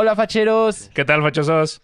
Hola, facheros. ¿Qué tal, fachosos?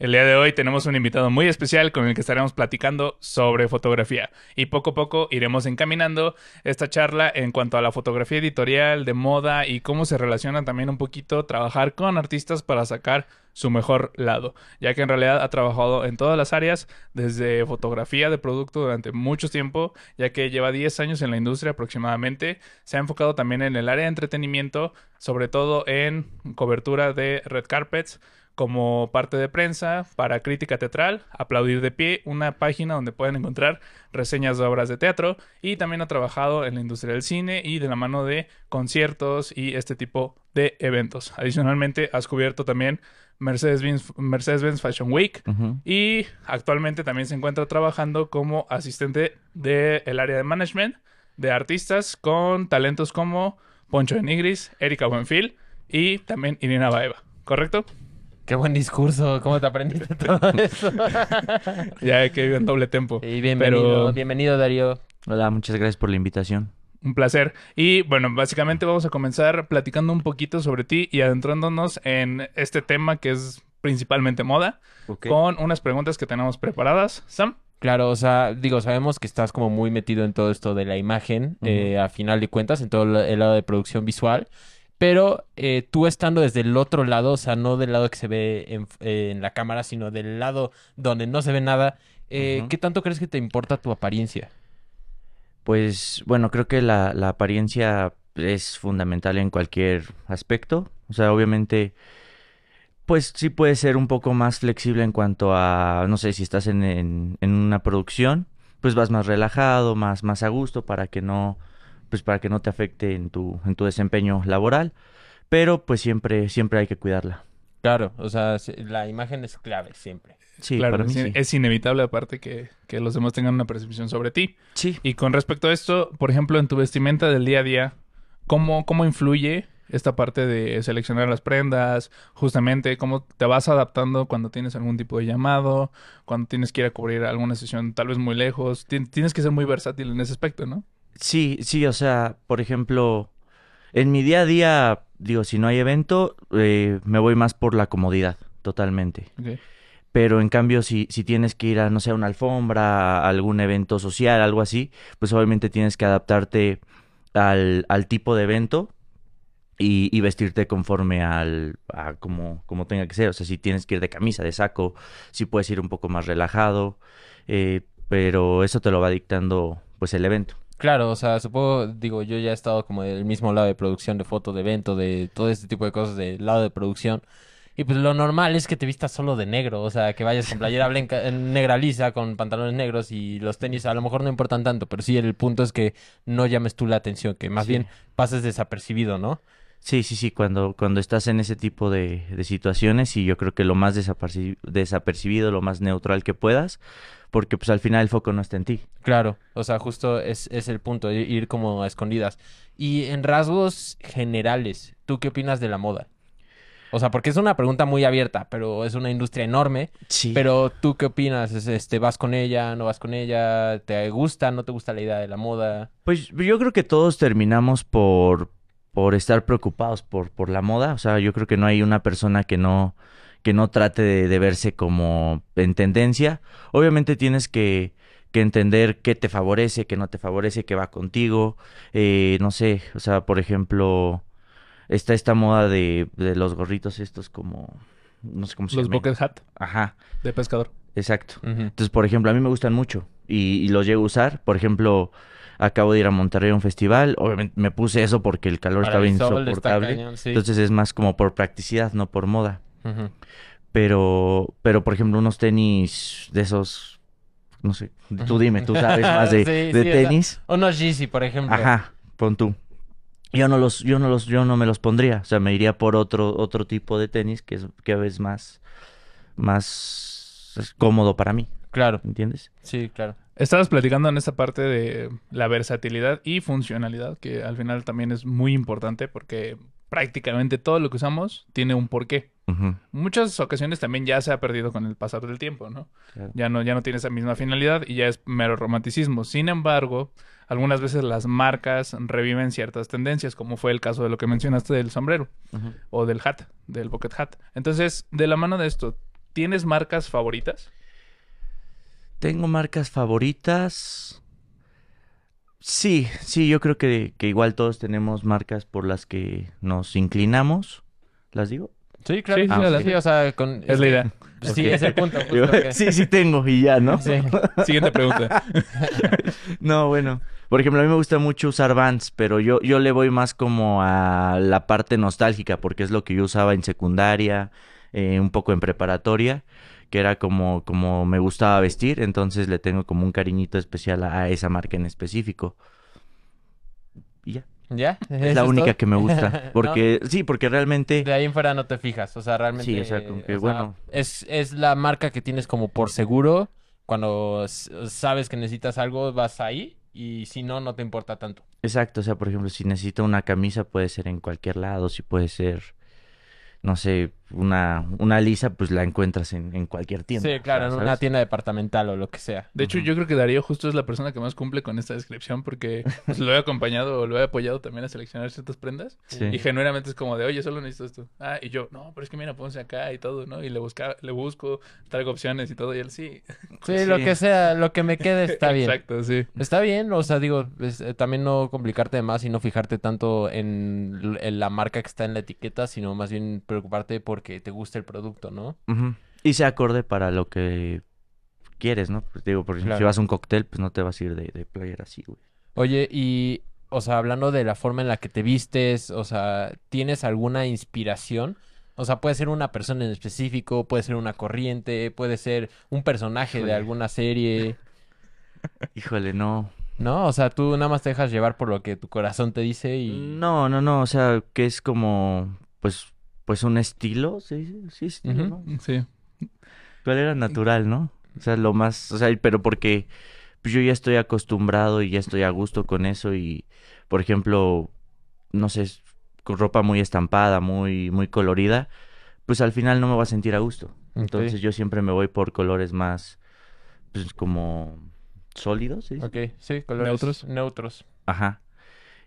El día de hoy tenemos un invitado muy especial con el que estaremos platicando sobre fotografía. Y poco a poco iremos encaminando esta charla en cuanto a la fotografía editorial, de moda y cómo se relaciona también un poquito trabajar con artistas para sacar su mejor lado, ya que en realidad ha trabajado en todas las áreas, desde fotografía de producto durante mucho tiempo, ya que lleva 10 años en la industria aproximadamente, se ha enfocado también en el área de entretenimiento, sobre todo en cobertura de red carpets, como parte de prensa para crítica teatral, Aplaudir de pie, una página donde pueden encontrar reseñas de obras de teatro y también ha trabajado en la industria del cine y de la mano de conciertos y este tipo de eventos. Adicionalmente, has cubierto también Mercedes-Benz Mercedes Fashion Week y actualmente también se encuentra trabajando como asistente del área de management de artistas con talentos como Poncho de Nigris, Erika Buenfil y también Irina Baeva, ¿correcto? Qué buen discurso, ¿cómo te aprendiste todo eso? ya que vivo en doble tempo. Y bienvenido, bienvenido Darío. Hola, muchas gracias por la invitación. Un placer. Y bueno, básicamente vamos a comenzar platicando un poquito sobre ti y adentrándonos en este tema que es principalmente moda, con unas preguntas que tenemos preparadas. Sam. Claro, o sea, digo, sabemos que estás como muy metido en todo esto de la imagen, eh, a final de cuentas, en todo el lado de producción visual. Pero eh, tú estando desde el otro lado, o sea, no del lado que se ve en, eh, la cámara, sino del lado donde no se ve nada, eh, ¿qué tanto crees que te importa tu apariencia? Pues bueno, creo que la, la, apariencia es fundamental en cualquier aspecto. O sea, obviamente, pues sí puede ser un poco más flexible en cuanto a, no sé, si estás en, en, en una producción, pues vas más relajado, más, más a gusto para que no pues para que no te afecte en tu, en tu desempeño laboral, pero pues siempre, siempre hay que cuidarla. Claro, o sea, la imagen es clave siempre. Sí, claro, para mí es, es inevitable aparte que, que, los demás tengan una percepción sobre ti. Sí. Y con respecto a esto, por ejemplo, en tu vestimenta del día a día, ¿cómo, cómo influye esta parte de seleccionar las prendas, justamente cómo te vas adaptando cuando tienes algún tipo de llamado, cuando tienes que ir a cubrir alguna sesión tal vez muy lejos, tienes que ser muy versátil en ese aspecto, ¿no? Sí, sí, o sea, por ejemplo, en mi día a día, digo, si no hay evento, eh, me voy más por la comodidad, totalmente. Pero en cambio, si, si tienes que ir a, no sé, a una alfombra, a algún evento social, algo así, pues obviamente tienes que adaptarte al, al tipo de evento y, y, vestirte conforme al a como, como tenga que ser. O sea, si tienes que ir de camisa, de saco, si puedes ir un poco más relajado, eh, pero eso te lo va dictando pues el evento. Claro, o sea, supongo, digo, yo ya he estado como del mismo lado de producción, de foto, de evento, de todo este tipo de cosas del lado de producción. Y pues lo normal es que te vistas solo de negro, o sea, que vayas con playera blanca, negra lisa, con pantalones negros y los tenis a lo mejor no importan tanto, pero sí el punto es que no llames tú la atención, que más sí. bien pases desapercibido, ¿no? Sí, sí, sí, cuando, cuando estás en ese tipo de, de situaciones y yo creo que lo más desapercibido, lo más neutral que puedas, porque pues al final el foco no está en ti. Claro, o sea, justo es, es el punto, ir como a escondidas. Y en rasgos generales, ¿tú qué opinas de la moda? O sea, porque es una pregunta muy abierta, pero es una industria enorme. Sí. Pero tú qué opinas? Este, ¿Vas con ella? ¿No vas con ella? ¿Te gusta? ¿No te gusta la idea de la moda? Pues yo creo que todos terminamos por, por estar preocupados por, por la moda. O sea, yo creo que no hay una persona que no, que no trate de, de verse como en tendencia. Obviamente tienes que, que, entender qué te favorece, qué no te favorece, qué va contigo. Eh, no sé, o sea, por ejemplo, está esta moda de, de los gorritos estos como... No sé cómo se llama. Los bucket hat. Ajá. De pescador. Exacto. Uh -huh. Entonces, por ejemplo, a mí me gustan mucho y, y los llego a usar. Por ejemplo, acabo de ir a Monterrey a un festival. Obviamente me puse eso porque el calor Para estaba el insoportable. Cañón, sí. Entonces es más como por practicidad, no por moda. Uh -huh. Pero, pero por ejemplo, unos tenis de esos, no sé, tú dime, tú sabes más de, sí, de sí, tenis. O sea, unos Yeezy, por ejemplo. Ajá, pon tú. Yo no los, yo no los, yo no me los pondría. O sea, me iría por otro, otro tipo de tenis que es, que es más, más cómodo para mí. Claro. ¿Entiendes? Sí, claro. Estabas platicando en esta parte de la versatilidad y funcionalidad, que al final también es muy importante porque prácticamente todo lo que usamos tiene un porqué. Muchas ocasiones también ya se ha perdido con el pasar del tiempo, ¿no? claro. Ya no, ya no tiene esa misma finalidad y ya es mero romanticismo. Sin embargo, algunas veces las marcas reviven ciertas tendencias, como fue el caso de lo que mencionaste del sombrero o del hat, del bucket hat. Entonces, de la mano de esto, ¿tienes marcas favoritas? Tengo marcas favoritas. Sí, sí, yo creo que, que igual todos tenemos marcas por las que nos inclinamos. ¿Las digo? Sí, claro. Sí, Sí, sí, sí, sí. o sea, con... Es la idea. Sí, es el punto. justo que- sí, sí tengo y ya, ¿no? Sí. Siguiente pregunta. No, bueno. Por ejemplo, a mí me gusta mucho usar Vans, pero yo, yo le voy más como a la parte nostálgica, porque es lo que yo usaba en secundaria, eh, un poco en preparatoria, que era como, como me gustaba vestir, entonces le tengo como un cariñito especial a, a esa marca en específico. Y ya. ¿Ya? Es la única que me gusta. Porque, sí, porque realmente. De ahí en fuera no te fijas, o sea, realmente... Sí, o sea, como que, o sea, bueno. Es, es la marca que tienes como por seguro, cuando sabes que necesitas algo, vas ahí, y si no, no te importa tanto. Exacto, o sea, por ejemplo, si necesito una camisa, puede ser en cualquier lado, si puede ser, no sé, una, una lisa, pues la encuentras en, en cualquier tienda. Sí, claro, en una tienda departamental o lo que sea. De hecho, yo creo que Darío justo es la persona que más cumple con esta descripción porque pues, lo he acompañado o lo he apoyado también a seleccionar ciertas prendas. Sí. Y genuinamente es como de, oye, solo necesito esto. Ah, y yo, no, pero es que mira, ponse acá y todo, ¿no? Y le, busca, le busco, traigo opciones y todo. Y él, sí. Sí, lo que sea, lo que me quede está bien. Exacto, sí. Está bien, o sea, digo, es, eh, también no complicarte de más y no fijarte tanto en, en la marca que está en la etiqueta, sino más bien preocuparte porque te guste el producto, ¿no? Y se acorde para lo que quieres, ¿no? Pues digo, por ejemplo, si Claro. vas a un cóctel, pues no te vas a ir de, de player así, güey. Oye, y, o sea, hablando de la forma en la que te vistes, o sea, ¿tienes alguna inspiración? O sea, puede ser una persona en específico, puede ser una corriente, puede ser un personaje de alguna serie, Híjole, no. ¿no? O sea, tú nada más te dejas llevar por lo que tu corazón te dice y... No, no, no, o sea, que es como, pues, pues un estilo, sí, sí, estilo, Ujú. ¿no? Sí. ¿Cuál era natural, no? O sea, lo más, o sea, pero porque pues, yo ya estoy acostumbrado y ya estoy a gusto con eso y, por ejemplo, no sé, con ropa muy estampada, muy, muy colorida, pues al final no me voy a sentir a gusto. Entonces yo siempre me voy por colores más, pues como sólidos, ¿sí? Ok, sí, colores Neutros. Neutros. Ajá.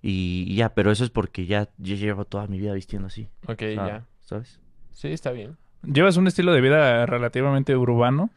Y, y ya, pero eso es porque ya yo llevo toda mi vida vistiendo así. Ok, ya. ¿Sabes? Sí, está bien. Llevas un estilo de vida relativamente urbano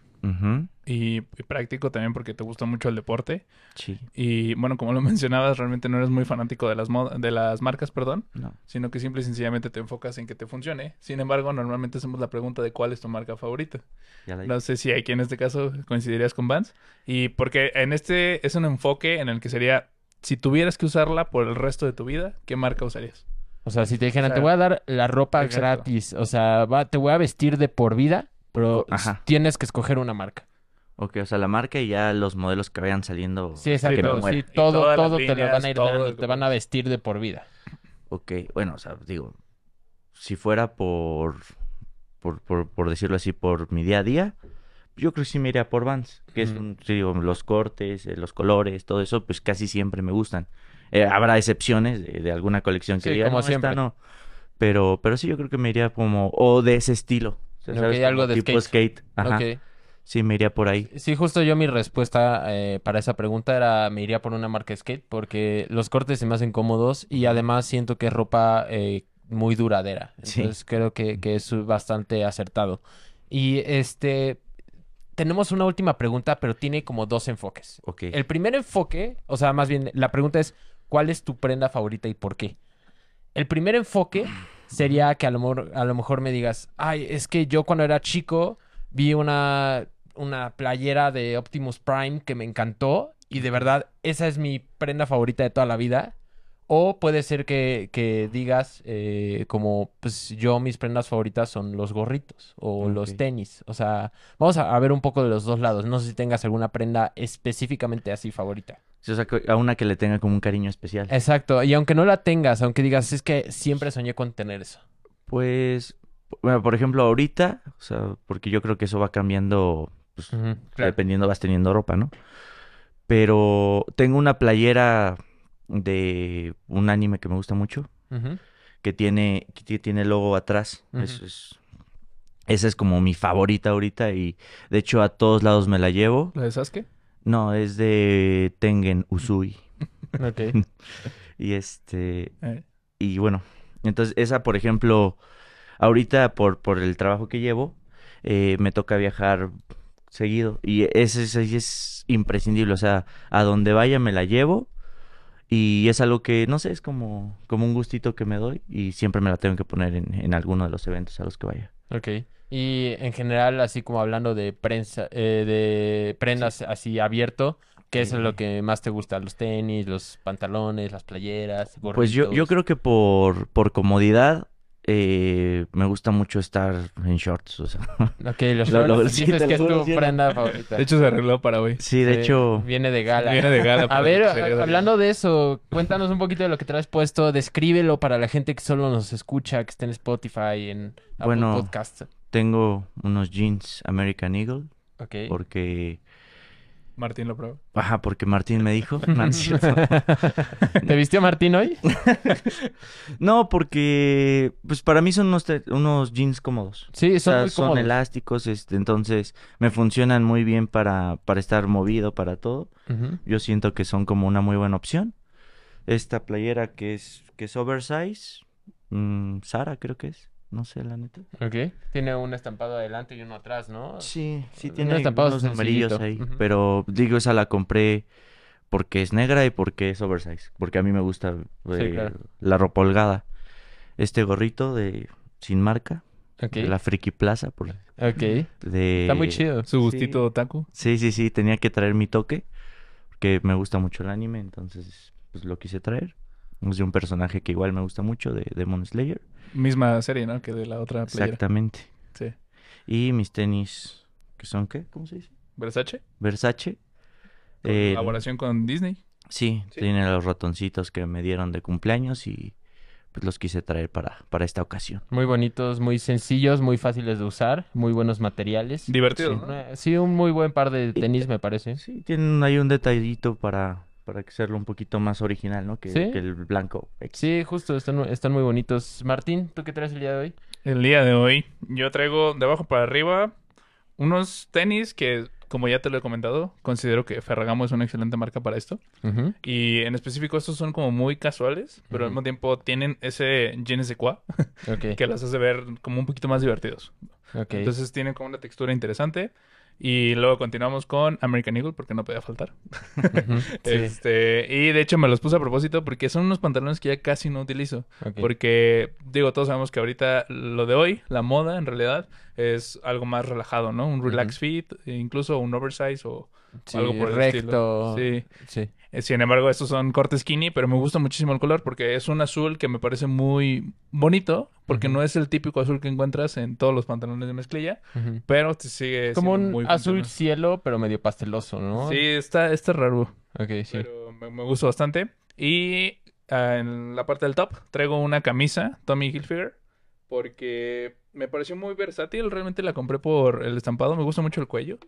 y, y práctico también porque te gusta mucho el deporte. Sí. Y bueno, como lo mencionabas, realmente no eres muy fanático de las, de las marcas, perdón. No. sino que simple y sencillamente te enfocas en que te funcione. Sin embargo, normalmente hacemos la pregunta de cuál es tu marca favorita. Ya la No sé si aquí en este caso coincidirías con Vans. Y porque en este es un enfoque en el que sería, si tuvieras que usarla por el resto de tu vida, ¿qué marca usarías? O sea, si te dijeran, O sea, te voy a dar la ropa exacto. gratis, o sea, va, te voy a vestir de por vida, pero Ajá. tienes que escoger una marca. Ok, o sea, la marca y ya los modelos que vayan saliendo. Sí, que exacto. Sí, todo, todo te lo van a ir dando, el- te van a vestir de por vida. Ok, bueno, o sea, digo, si fuera por, por, por, por decirlo así, por mi día a día, yo creo que sí me iría por Vans, que es digo, los cortes, eh, los colores, todo eso, pues casi siempre me gustan. Eh, habrá excepciones de, de alguna colección que Sí, diga, como "No, esta siempre". no. Pero, pero sí, yo creo que me iría como, o de ese estilo. O sea, algo de tipo skate. Ajá. Ok. Sí, me iría por ahí. Sí, justo yo mi respuesta eh, para esa pregunta era me iría por una marca skate porque los cortes se me hacen cómodos y además siento que es ropa eh, muy duradera. Sí. Entonces creo que, que es bastante acertado. Y este, tenemos una última pregunta, pero tiene como dos enfoques. Ok. El primer enfoque, o sea, más bien la pregunta es, ¿cuál es tu prenda favorita y por qué? El primer enfoque sería que a lo, mejor, a lo mejor me digas, ay, es que yo cuando era chico vi una, una playera de Optimus Prime que me encantó y de verdad esa es mi prenda favorita de toda la vida. O puede ser que, que digas, eh, como, pues yo mis prendas favoritas son los gorritos o los tenis. O sea, vamos a, a ver un poco de los dos lados. No sé si tengas alguna prenda específicamente así favorita. O sea, a una que le tenga como un cariño especial. Exacto. Y aunque no la tengas, aunque digas, es que siempre soñé con tener eso. Pues, bueno, por ejemplo, ahorita, o sea, porque yo creo que eso va cambiando, pues, dependiendo vas teniendo ropa, ¿no? Pero tengo una playera de un anime que me gusta mucho, que tiene, que tiene logo atrás. Eso es, esa es como mi favorita ahorita y de hecho a todos lados me la llevo. ¿La de Sasuke? No, es de Tengen Usui. Ok. y este... Eh. Y bueno, entonces esa, por ejemplo, ahorita por, por el trabajo que llevo, eh, me toca viajar seguido. Y ese, ese es imprescindible. O sea, a donde vaya me la llevo. Y es algo que, no sé, es como, como un gustito que me doy. Y siempre me la tengo que poner en, en alguno de los eventos a los que vaya. Ok. Y en general, así como hablando de prensa, eh, de prendas así abierto, ¿qué es lo que más te gusta? ¿Los tenis, los pantalones, las playeras, Pues yo, yo creo que por, por comodidad eh, me gusta mucho estar en shorts. O sea. Ok, los Lo- lo- shorts, sí, que es tu prenda favorita. De hecho, se arregló para hoy. Sí, de Sí, hecho, Viene de gala. Viene de gala. A ver, hablando de eso, cuéntanos un poquito de lo que traes puesto, descríbelo para la gente que solo nos escucha, que esté en Spotify, en Apple Bueno. Podcast. Tengo unos jeans American Eagle Ok. porque... Martín lo probó. Ajá, porque Martín me dijo. No, es cierto. ¿Te vistió Martín hoy? No, porque pues para mí son unos, unos jeans cómodos. Sí, O son sea, muy son elásticos, este, entonces me funcionan muy bien para, para estar movido, para todo. Yo siento que son como una muy buena opción. Esta playera que es, que es oversize, mm, Sara creo que es, no sé la neta. Ok. Tiene un estampado adelante y uno atrás, ¿no? Sí, sí Un tiene estampado unos numerillos ahí, pero digo, esa la compré porque es negra y porque es oversize, porque a mí me gusta eh, claro. la ropa holgada. Este gorrito de sin marca, Ok. de la Friki Plaza, por, Ok. de... Está muy chido. Su gustito otaku. Sí, sí, sí, tenía que traer mi toque, porque me gusta mucho el anime, entonces pues lo quise traer. Es de un personaje que igual me gusta mucho, de Demon Slayer. Misma serie, ¿no? Que de la otra playera. Exactamente. Sí. Y mis tenis, ¿que son qué? ¿Cómo se dice? Versace. Versace. con Eh, Colaboración con Disney. Sí, Sí. tiene los ratoncitos que me dieron de cumpleaños y pues los quise traer para, para esta ocasión. Muy bonitos, muy sencillos, muy fáciles de usar, muy buenos materiales. Divertidos, Sí. ¿no? Sí, un muy buen par de tenis, me parece. Sí, tienen ahí un detallito para, para que hacerlo un poquito más original, ¿no? Que, Sí. que el blanco. Sí, justo, están, están muy bonitos. Martín, ¿tú qué traes el día de hoy? El día de hoy yo traigo de abajo para arriba unos tenis que, como ya te lo he comentado, considero que Ferragamo es una excelente marca para esto. Y en específico estos son como muy casuales, pero al mismo tiempo tienen ese je ne sais quoi Ok, que los hace ver como un poquito más divertidos. ok. Entonces tienen como una textura interesante. Y luego continuamos con American Eagle porque no podía faltar. Sí, Este, y de hecho me los puse a propósito porque son unos pantalones que ya casi no utilizo. Porque, digo, todos sabemos que ahorita lo de hoy, la moda en realidad, es algo más relajado, ¿no? Un relax fit, incluso un oversize o Sí, algo por el recto. estilo. Sí. Sí. Eh, Sin embargo, estos son cortes skinny, pero me gusta muchísimo el color porque es un azul que me parece muy bonito, porque no es el típico azul que encuentras en todos los pantalones de mezclilla, pero te sigue Como un muy azul funcional. cielo, pero medio pasteloso, ¿no? Sí, está, está raro. Ok, sí. pero me, me gusta bastante. Y ah, en la parte del top traigo una camisa Tommy Hilfiger porque me pareció muy versátil. Realmente la compré por el estampado. Me gusta mucho el cuello,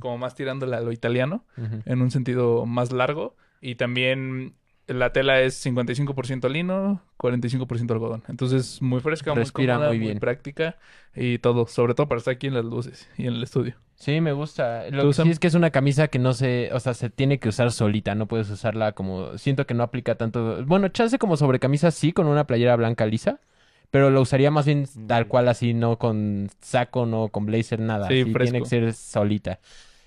Como más tirándole a lo italiano, en un sentido más largo. Y también la tela es 55% lino, 45% algodón. Entonces muy fresca, Respira muy cómoda, muy muy, bien. práctica y todo. Sobre todo para estar aquí en las luces y en el estudio. Sí, me gusta. Lo ¿Tú, que sí es que es una camisa que no se, o sea, se tiene que usar solita, no puedes usarla como, siento que no aplica tanto. Bueno, chance como sobre camisa sí, con una playera blanca lisa, pero lo usaría más bien tal cual así, no con saco, no con blazer, nada. Sí, así, tiene fresco. que ser solita.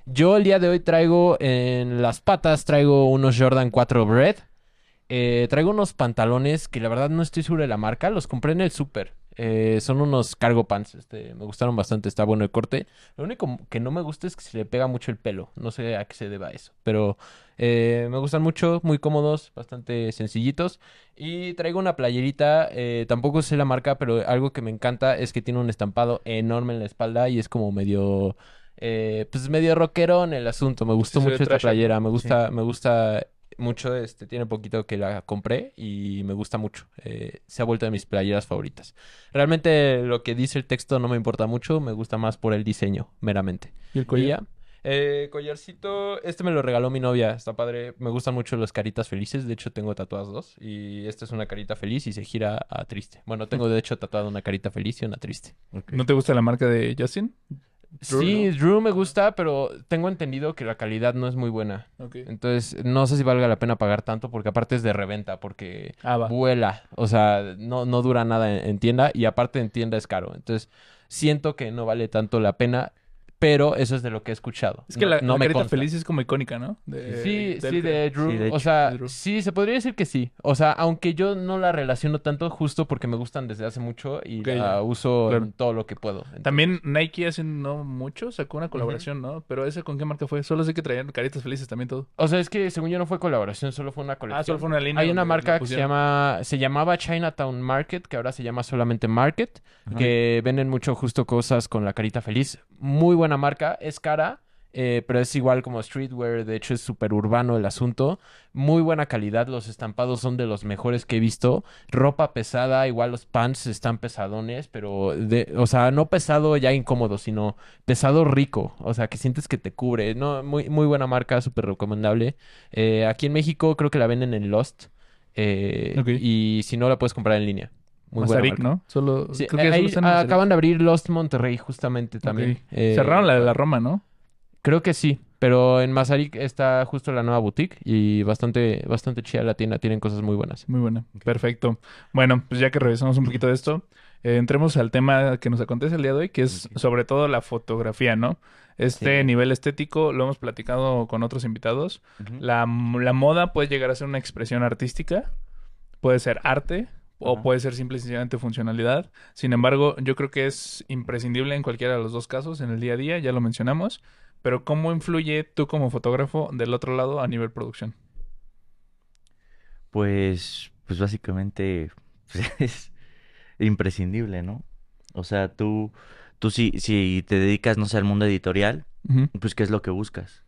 Yo el día de hoy traigo en las patas, traigo unos Jordan 4 Bread. Eh, traigo unos pantalones que la verdad no estoy seguro de la marca, los compré en el súper. Eh, son unos cargo pants, este, me gustaron bastante, está bueno el corte. Lo único que no me gusta es que se le pega mucho el pelo. No sé a qué se deba eso. Pero eh, me gustan mucho, muy cómodos, bastante sencillitos. Y traigo una playerita, eh, tampoco sé la marca, pero algo que me encanta es que tiene un estampado enorme en la espalda y es como medio... eh, pues medio rockero en el asunto. Me gustó Sí, mucho esta playera. Me gusta, me gusta mucho. Este, tiene poquito que la compré y me gusta mucho. Eh, se ha vuelto de mis playeras favoritas. Realmente lo que dice el texto no me importa mucho. Me gusta más por el diseño, meramente. ¿Y el ya. Eh, collarcito, este me lo regaló mi novia, está padre. Me gustan mucho las caritas felices, de hecho tengo tatuadas dos. Y esta es una carita feliz y se gira a triste. Bueno, tengo de hecho tatuado una carita feliz y una triste. ¿No te gusta la marca de Justin? Drew, sí, Drew me gusta, pero tengo entendido que la calidad no es muy buena. Entonces, no sé si valga la pena pagar tanto porque aparte es de reventa, porque ah, vuela. O sea, no, no dura nada en, tienda y aparte en tienda es caro. Entonces, siento que no vale tanto la pena pero eso es de lo que he escuchado. Es que la, no carita feliz es como icónica, ¿no? sí, sí, de Drew. o sea, sí, se podría decir que sí. O sea, aunque yo no la relaciono tanto justo porque me gustan desde hace mucho y la uso en todo lo que puedo. También Nike hace no mucho sacó una colaboración, ¿no? Pero ese con qué marca fue? Solo sé que traían caritas felices también todo. O sea, es que según yo no fue colaboración, solo fue una colección. Ah, solo fue una línea. Hay una marca que se llama se llamaba Chinatown Market, que ahora se llama solamente Market, que venden mucho justo cosas con la carita feliz. Muy buena marca, es cara, eh, pero es igual como streetwear, de hecho es súper urbano el asunto. Muy buena calidad, los estampados son de los mejores que he visto. Ropa pesada, igual los pants están pesadones, pero, de, o sea, no pesado ya incómodo, sino pesado rico, o sea, que sientes que te cubre. No, muy, muy buena marca, súper recomendable. Eh, aquí en México creo que la venden en Lost. Eh, y si no, la puedes comprar en línea. Muy buena ¿no? Solo, acaban de abrir Lost Monterrey justamente también. Cerraron la de la Roma, ¿no? Creo que sí, pero en Mazarik está justo la nueva boutique y bastante, bastante chida la tienda. Tienen cosas muy buenas. Muy buena. Perfecto. Bueno, pues ya que revisamos un poquito de esto, eh, entremos al tema que nos acontece el día de hoy, que es sobre todo la fotografía, ¿no? Este nivel estético lo hemos platicado con otros invitados. la, la moda puede llegar a ser una expresión artística, puede ser arte, o puede ser simple y sencillamente funcionalidad. Sin embargo, yo creo que es imprescindible en cualquiera de los dos casos en el día a día, ya lo mencionamos. Pero ¿cómo influye tú como fotógrafo del otro lado a nivel producción? Pues, pues básicamente pues, es imprescindible, ¿no? O sea, tú, tú si, si te dedicas, no sé, al mundo editorial, pues ¿qué es lo que buscas?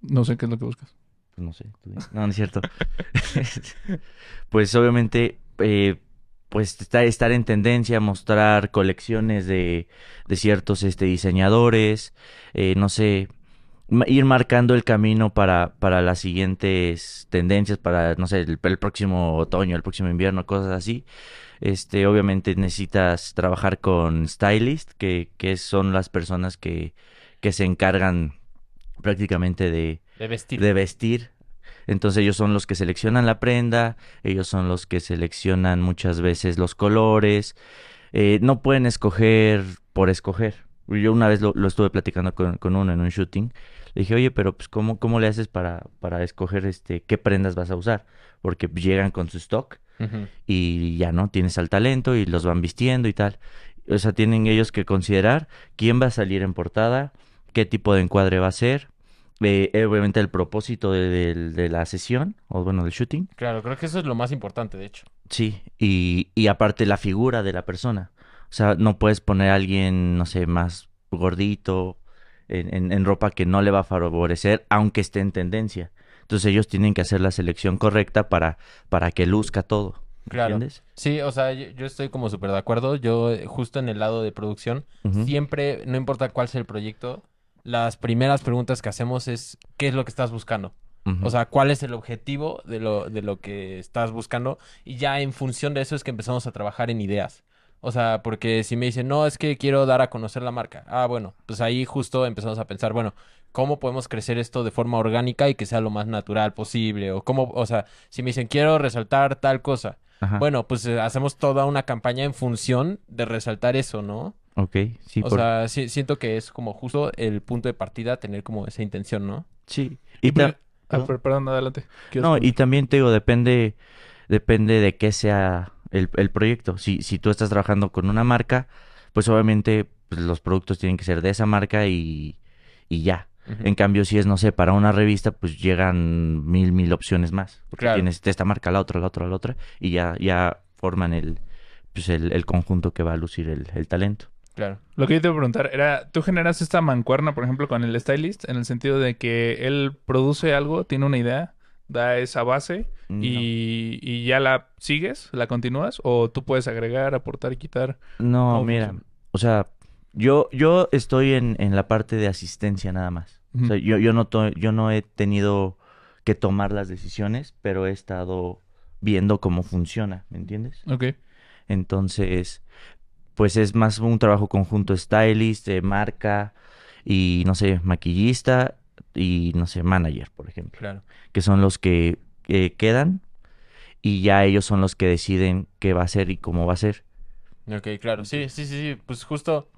No sé qué es lo que buscas. Pues no sé. No, no es cierto. pues obviamente eh, pues estar, en tendencia, mostrar colecciones de, de ciertos este, diseñadores, eh, no sé, ir marcando el camino para, para las siguientes tendencias, para, no sé, el, próximo otoño, el próximo invierno, cosas así. Este, obviamente necesitas trabajar con stylist, que, que son las personas que, que se encargan prácticamente de, de vestir. De vestir entonces ellos son los que seleccionan la prenda, ellos son los que seleccionan muchas veces los colores. Eh, no pueden escoger por escoger. Yo una vez lo, estuve platicando con, uno en un shooting. Le dije, oye, pero pues ¿cómo, cómo le haces para, para escoger este qué prendas vas a usar? Porque llegan con su stock y ya no, tienes al talento y los van vistiendo y tal. O sea, tienen ellos que considerar quién va a salir en portada, qué tipo de encuadre va a ser, eh, obviamente el propósito de, la sesión, o bueno, del shooting. Claro, creo que eso es lo más importante, de hecho. Sí, y, y aparte la figura de la persona. O sea, no puedes poner a alguien, no sé, más gordito, en, en, ropa que no le va a favorecer, aunque esté en tendencia. Entonces ellos tienen que hacer la selección correcta para, para que luzca todo. Claro. ¿Entiendes? Sí, o sea, yo, estoy como súper de acuerdo. Yo, justo en el lado de producción, siempre, no importa cuál sea el proyecto, las primeras preguntas que hacemos es ¿qué es lo que estás buscando? O sea, ¿cuál es el objetivo de lo, de lo que estás buscando? Y ya en función de eso es que empezamos a trabajar en ideas. O sea, porque si me dicen, no, es que quiero dar a conocer la marca. Ah, bueno, pues ahí justo empezamos a pensar, bueno, ¿cómo podemos crecer esto de forma orgánica y que sea lo más natural posible? O cómo, o sea, si me dicen, quiero resaltar tal cosa. Bueno, pues eh, hacemos toda una campaña en función de resaltar eso, ¿no? Ok, sí. O sea, siento que es como justo el punto de partida tener como esa intención, ¿no? Sí. Y, ah, perdón, adelante. No, y también te digo, depende, depende de qué sea el, proyecto. Si, si tú estás trabajando con una marca, pues obviamente pues, los productos tienen que ser de esa marca y, y ya. En cambio, si es, no sé, para una revista, pues llegan mil, mil opciones más. Porque tienes esta marca, la otra, la otra, la otra, y ya, ya forman el, pues el, el conjunto que va a lucir el, el talento. Claro. Lo que yo te iba a preguntar era, ¿tú generas esta mancuerna, por ejemplo, con el stylist? En el sentido de que él produce algo, tiene una idea, da esa base y, ya la sigues, la continúas, o tú puedes agregar, aportar y quitar. No, mira, o sea, Yo, yo estoy en, en la parte de asistencia nada más. O sea, yo, yo, no yo no he tenido que tomar las decisiones, pero he estado viendo cómo funciona, ¿me entiendes? Ok. Entonces, pues es más un trabajo conjunto stylist, de marca y, no sé, maquillista y, no sé, manager, por ejemplo. Claro. Que son los que quedan y ya ellos son los que deciden qué va a ser y cómo va a ser. Ok, claro. Sí, sí, sí, sí. Pues justo...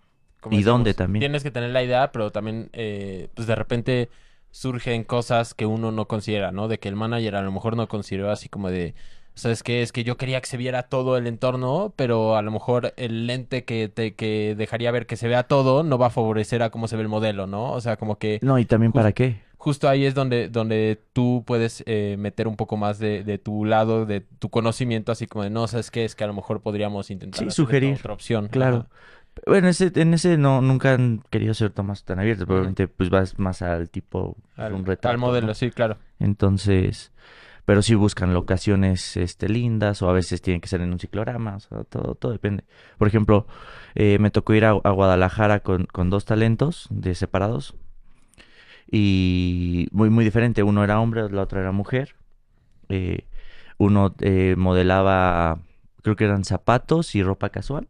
y dónde también. Tienes que tener la idea, pero también, eh, pues de repente surgen cosas que uno no considera, ¿no? De que el manager a lo mejor no consideró así como de, ¿sabes qué? Es que yo quería que se viera todo el entorno, pero a lo mejor el lente que, te, que dejaría ver que se vea todo no va a favorecer a cómo se ve el modelo, ¿no? O sea, como que... No, y también para qué. Justo ahí es donde, donde tú puedes eh, meter un poco más de, de, tu lado, de tu conocimiento, así como de, no, ¿sabes qué? Es que a lo mejor podríamos intentar... Sí, sugerir. Otra opción. Claro. Bueno, ese, en ese no, nunca han querido ser tomas tan abiertos, probablemente pues vas más al tipo, al, un retrato, al modelo, sí, claro. Entonces, pero sí buscan locaciones este, lindas o a veces tienen que ser en un ciclorama, o sea, todo, todo depende. Por ejemplo, eh, me tocó ir a, Guadalajara con, con, dos talentos de separados y muy, muy diferente. Uno era hombre, la otra era mujer. Eh, uno eh, modelaba, creo que eran zapatos y ropa casual.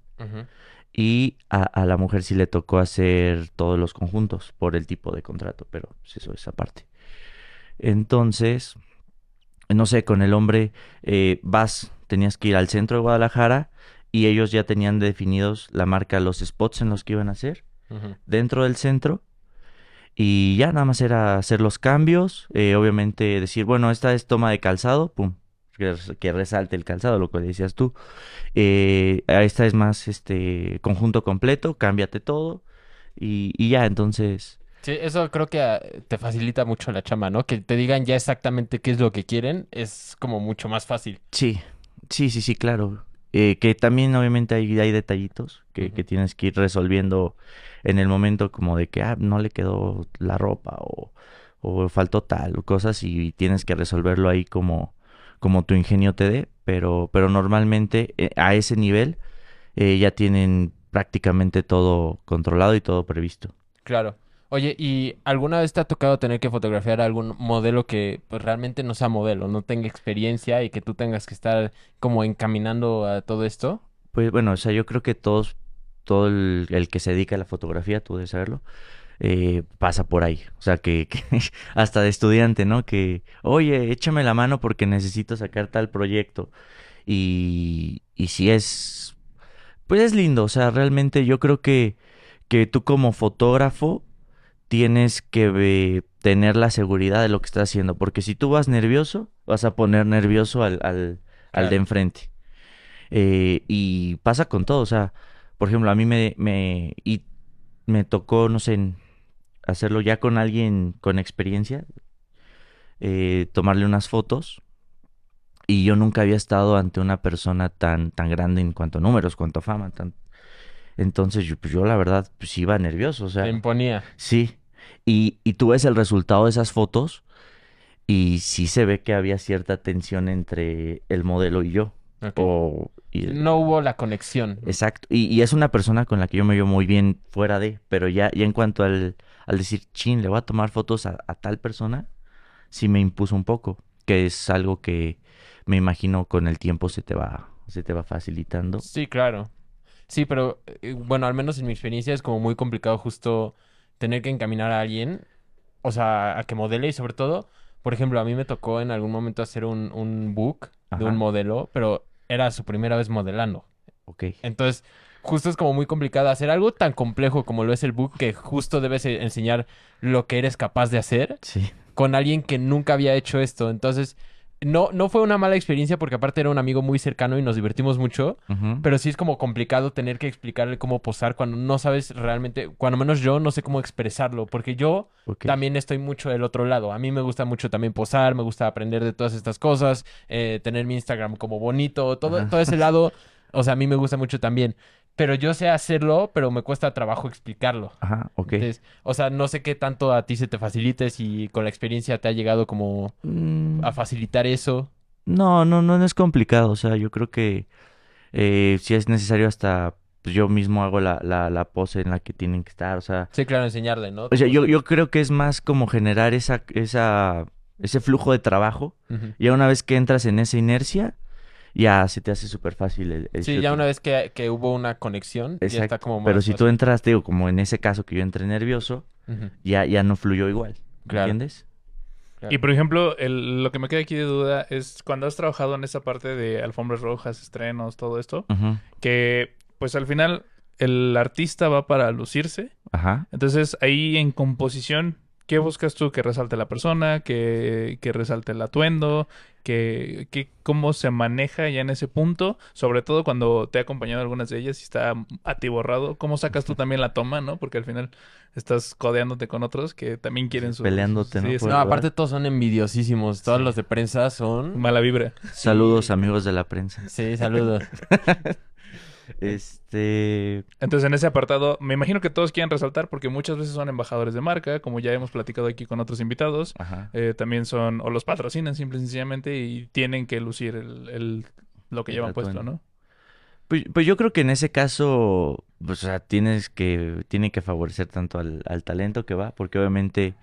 Y a, la mujer sí le tocó hacer todos los conjuntos por el tipo de contrato, pero pues, eso es aparte. Entonces, no sé, con el hombre eh, vas, tenías que ir al centro de Guadalajara y ellos ya tenían definidos la marca, los spots en los que iban a hacer dentro del centro. Y ya nada más era hacer los cambios, eh, obviamente decir, bueno, esta es toma de calzado, pum, que, resalte el calzado, lo que decías tú. Eh, esta es más este conjunto completo, cámbiate todo y, ya, entonces... Sí, eso creo que ah, te facilita mucho la chamba, ¿no? Que te digan ya exactamente qué es lo que quieren, es como mucho más fácil. Sí, sí, sí, sí, claro. Eh, que también obviamente hay, hay detallitos que, que, tienes que ir resolviendo en el momento como de que ah, no le quedó la ropa o, o faltó tal o cosas y tienes que resolverlo ahí como como tu ingenio te dé, pero, pero normalmente eh, a ese nivel eh, ya tienen prácticamente todo controlado y todo previsto. Claro. Oye, ¿y alguna vez te ha tocado tener que fotografiar algún modelo que pues, realmente no sea modelo, no tenga experiencia y que tú tengas que estar como encaminando a todo esto? Pues bueno, o sea, yo creo que todos, todo el, que se dedica a la fotografía, tú debes saberlo, eh, pasa por ahí. O sea, que, hasta de estudiante, ¿no? Que, oye, échame la mano porque necesito sacar tal proyecto. Y, y si es, pues es lindo. O sea, realmente yo creo que, que tú como fotógrafo tienes que tener la seguridad de lo que estás haciendo. Porque si tú vas nervioso, vas a poner nervioso al, al, al de enfrente. Eh, y pasa con todo. O sea, por ejemplo, a mí me, me, y me tocó, no sé, hacerlo ya con alguien con experiencia, eh, tomarle unas fotos. Y yo nunca había estado ante una persona tan, tan grande en cuanto a números, cuanto a fama. Tan... Entonces yo, pues yo la verdad pues iba nervioso. O sea, Te imponía. Sí. Y, y tú ves el resultado de esas fotos y sí se ve que había cierta tensión entre el modelo y yo. O, no hubo la conexión. Exacto. Y, y, es una persona con la que yo me veo muy bien fuera de, pero ya, ya en cuanto al, al decir, chin, le voy a tomar fotos a, tal persona, sí me impuso un poco, que es algo que me imagino con el tiempo se te va, se te va facilitando. Sí, claro. Sí, pero eh, bueno, al menos en mi experiencia es como muy complicado justo tener que encaminar a alguien, o sea, a que modele y sobre todo, por ejemplo, a mí me tocó en algún momento hacer un, un book de un modelo, pero era su primera vez modelando. Ok. Entonces, justo es como muy complicado hacer algo tan complejo como lo es el book, que justo debes e-, enseñar lo que eres capaz de hacer sí. con alguien que nunca había hecho esto. Entonces, no, no fue una mala experiencia porque aparte era un amigo muy cercano y nos divertimos mucho, pero sí es como complicado tener que explicarle cómo posar cuando no sabes realmente, cuando menos yo no sé cómo expresarlo, porque yo también estoy mucho del otro lado. A mí me gusta mucho también posar, me gusta aprender de todas estas cosas, eh, tener mi Instagram como bonito, todo, todo ese lado, o sea, a mí me gusta mucho también pero yo sé hacerlo, pero me cuesta trabajo explicarlo. Ajá, ok. o sea, no sé qué tanto a ti se te facilite, si con la experiencia te ha llegado como mm. a facilitar eso. No, no, no, es complicado. O sea, yo creo que eh, si es necesario hasta pues yo mismo hago la, la, la pose en la que tienen que estar, o sea... Sí, claro, enseñarle, ¿no? O sea, yo, yo creo que es más como generar esa, esa, ese flujo de trabajo. Ujú. Y una vez que entras en esa inercia, ya se te hace súper fácil el, el Sí, ya una vez que, que hubo una conexión, ya está como más Pero si tú entras, te digo, como en ese caso que yo entré nervioso, ya, ya no fluyó igual. Claro. ¿Entiendes? claro. Y por ejemplo, el- lo que me queda aquí de duda es cuando has trabajado en esa parte de alfombras rojas, estrenos, todo esto, que pues al final el artista va para lucirse. Ajá. Entonces ahí en composición, ¿qué buscas tú? Que resalte la persona, que, que resalte el atuendo, que, que cómo se maneja ya en ese punto, sobre todo cuando te he acompañado algunas de ellas y está atiborrado, ¿cómo sacas tú también la toma, no? Porque al final estás codeándote con otros que también quieren su... Peleándote, ¿no? Sí, exacto. No, aparte todos son envidiosísimos. Todos los de prensa son... Mala vibra. Saludos, amigos de la prensa. Sí, saludos. Este. Entonces, en ese apartado, me imagino que todos quieren resaltar porque muchas veces son embajadores de marca, como ya hemos platicado aquí con otros invitados. Ajá. Eh, también son, o los patrocinan simple y sencillamente y tienen que lucir el, el- lo que El llevan puesto. ¿no? Pues, pues yo creo que en ese caso, pues, o sea, tienes que, tiene que favorecer tanto al, al talento que va, porque obviamente,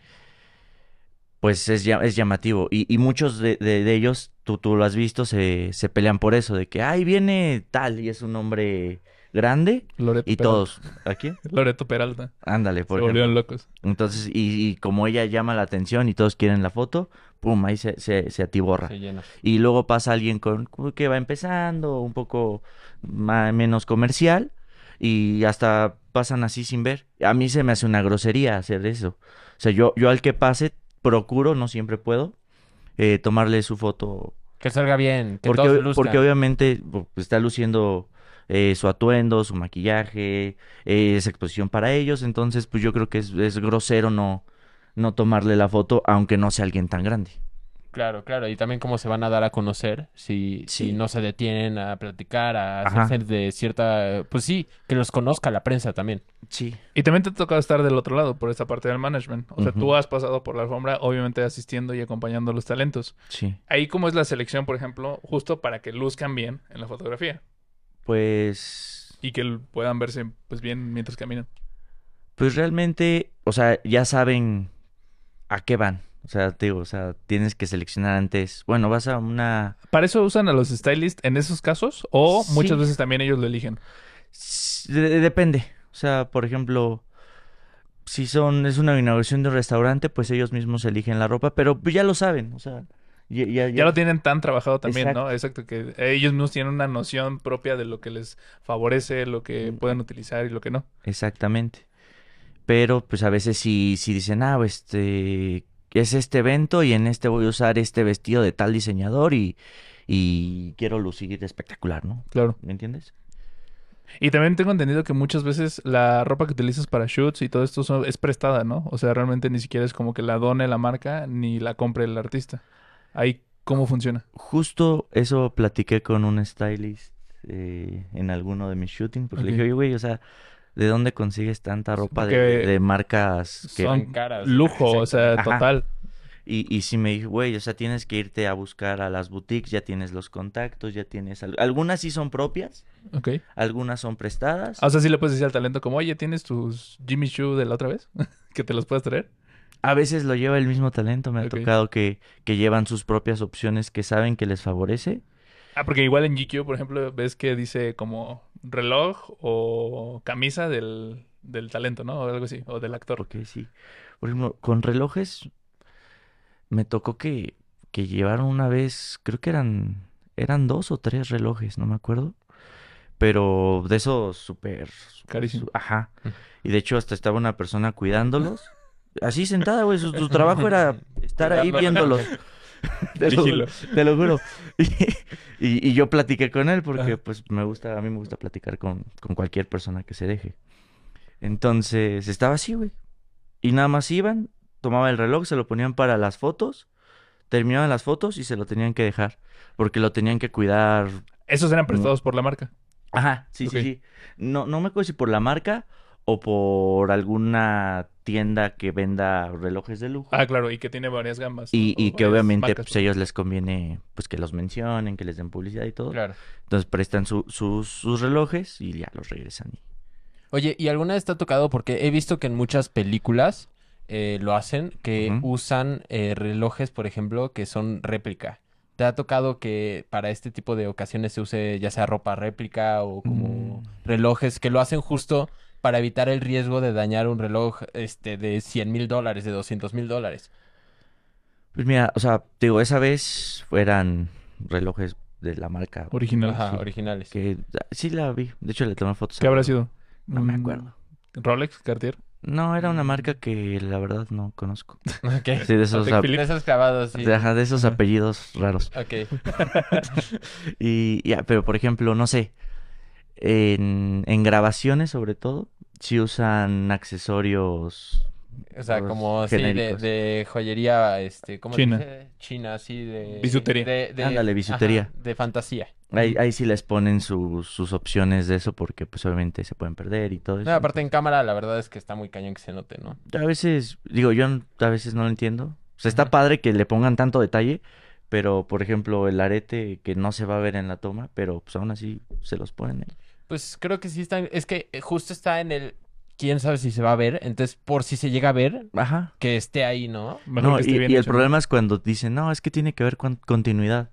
pues es, es llamativo. Y, y muchos de, de- de ellos, tú, tú lo has visto, se, se pelean por eso, de que, ay, viene tal, y es un hombre grande, Loreto y Peralta. todos, ¿aquí? Loreto Peralta. Ándale, Se por ejemplo. volvieron locos. Entonces, y, y como ella llama la atención y todos quieren la foto, pum, ahí se, se, se atiborra. Se llena. Y luego pasa alguien con que va empezando, un poco ma- menos comercial, y hasta pasan así sin ver. A mí se me hace una grosería hacer eso. O sea, yo, yo al que pase, procuro, no siempre puedo, eh, tomarle su foto. Que salga bien, que Porque, todos ob- luzcan. porque obviamente está luciendo eh, su atuendo, su maquillaje, eh, es exposición para ellos. Entonces, pues yo creo que es, es grosero no, no tomarle la foto, aunque no sea alguien tan grande. Claro, claro. Y también cómo se van a dar a conocer si, no se detienen a platicar, a Ajá. hacerse de cierta... Pues sí, que los conozca la prensa también. Sí. Y también te toca estar del otro lado, por esta parte del management. O sea, tú has pasado por la alfombra, obviamente asistiendo y acompañando a los talentos. Sí. Ahí, ¿cómo es la selección, por ejemplo, justo para que luzcan bien en la fotografía? Pues... Y que puedan verse pues bien mientras caminan. Pues realmente, o sea, ya saben a qué van. O sea, te digo, o sea, tienes que seleccionar antes. Bueno, vas a una... ¿Para eso usan a los stylists en esos casos? ¿O Sí. muchas veces también ellos lo eligen? De- depende. O sea, por ejemplo, si son es una inauguración de un restaurante, pues ellos mismos eligen la ropa, pero pues ya lo saben. O sea, ya, ya, Ya lo tienen tan trabajado también, Exacto. ¿no? Exacto, que ellos mismos tienen una noción propia de lo que les favorece, lo que Mm. pueden utilizar y lo que no. Exactamente. Pero pues a veces si, si dicen, ah, este es este evento y en este voy a usar este vestido de tal diseñador y, y quiero lucir espectacular, ¿no? Claro. ¿Me entiendes? Y también tengo entendido que muchas veces la ropa que utilizas para shoots y todo esto son- es prestada, ¿no? O sea, realmente ni siquiera es como que la done la marca ni la compre el artista. Ahí, ¿cómo funciona? Justo eso platiqué con un stylist eh, en alguno de mis shootings. Porque le dije, oye, güey, o sea, ¿de dónde consigues tanta ropa de, marcas que... son caras. lujo, o sea, Ajá. total. Y, y sí me dijo, güey, o sea, tienes que irte a buscar a las boutiques, ya tienes los contactos, ya tienes... al- Algunas sí son propias, Ok. algunas son prestadas. O sea, sí le puedes decir al talento como, oye, ¿tienes tus Jimmy Choo de la otra vez? que te los puedes traer. A veces lo lleva el mismo talento, me ha tocado que, que llevan sus propias opciones que saben que les favorece. Ah, porque igual en GQ, por ejemplo, ves que dice como reloj o camisa del, del talento, ¿no? O algo así, o del actor. Porque sí. Por ejemplo, con relojes me tocó que, que llevaron una vez, creo que eran, eran dos o tres relojes, no me acuerdo. Pero de esos súper... Carísimo. su- Ajá. Y de hecho hasta estaba una persona cuidándolos. Así sentada, güey. Su, su trabajo era estar ahí viéndolos. Te lo, Vigilo. te lo juro. Y, y- y yo platiqué con él porque Ajá. pues me gusta, a mí me gusta platicar con, con cualquier persona que se deje. Entonces estaba así, güey. Y nada más iban, tomaban el reloj, se lo ponían para las fotos, terminaban las fotos y se lo tenían que dejar. Porque lo tenían que cuidar. Esos eran prestados por la marca. Ajá, sí, sí, sí. No, no me acuerdo si por la marca o por alguna tienda que venda relojes de lujo. Ah, claro, y que tiene varias gamas. Y, y que obviamente marcas, pues, a ellos les conviene pues que los mencionen, que les den publicidad y todo. Claro. Entonces prestan su- sus, sus relojes y ya los regresan. y- Oye, ¿y alguna vez te ha tocado? Porque he visto que en muchas películas eh, lo hacen, que usan eh, relojes, por ejemplo, que son réplica. ¿Te ha tocado que para este tipo de ocasiones se use ya sea ropa réplica o como Mm. relojes que lo hacen justo para evitar el riesgo de dañar un reloj este, de 100 mil dólares, de 200 mil dólares? Pues mira, o sea, digo, esa vez eran relojes de la marca Original. Ajá, sí. originales. que sí la vi. De hecho, le tomé fotos. ¿Qué habrá sido? No me Un acuerdo. ¿Rolex? ¿Cartier? No, era una marca que la verdad no conozco. Ok. Sí, de esos. De esos clavados, sí. de, esos apellidos raros. Ok. Y ya, pero por ejemplo, no sé, en, en grabaciones sobre todo, si usan accesorios. O sea, Los como sí, de, joyería, este, ¿cómo se China. dice? China, así de... Bisutería. de- de- Ándale, bisutería. ajá, de fantasía. Ahí, ahí sí les ponen sus, sus opciones de eso porque pues obviamente se pueden perder y todo eso. No, aparte en cámara, la verdad es que está muy cañón que se note, ¿no? A veces, digo, yo a veces no lo entiendo. O sea, está padre que le pongan tanto detalle, pero por ejemplo el arete que no se va a ver en la toma, pero pues aún así se los ponen ahí. Pues creo que sí está... Es que eh, justo está en el... Quién sabe si se va a ver. Entonces, por si se llega a ver, Ajá. que esté ahí, ¿no? Mejor No, que esté y, bien y el hecho, ¿no? problema es cuando dicen, no, es que tiene que ver con continuidad.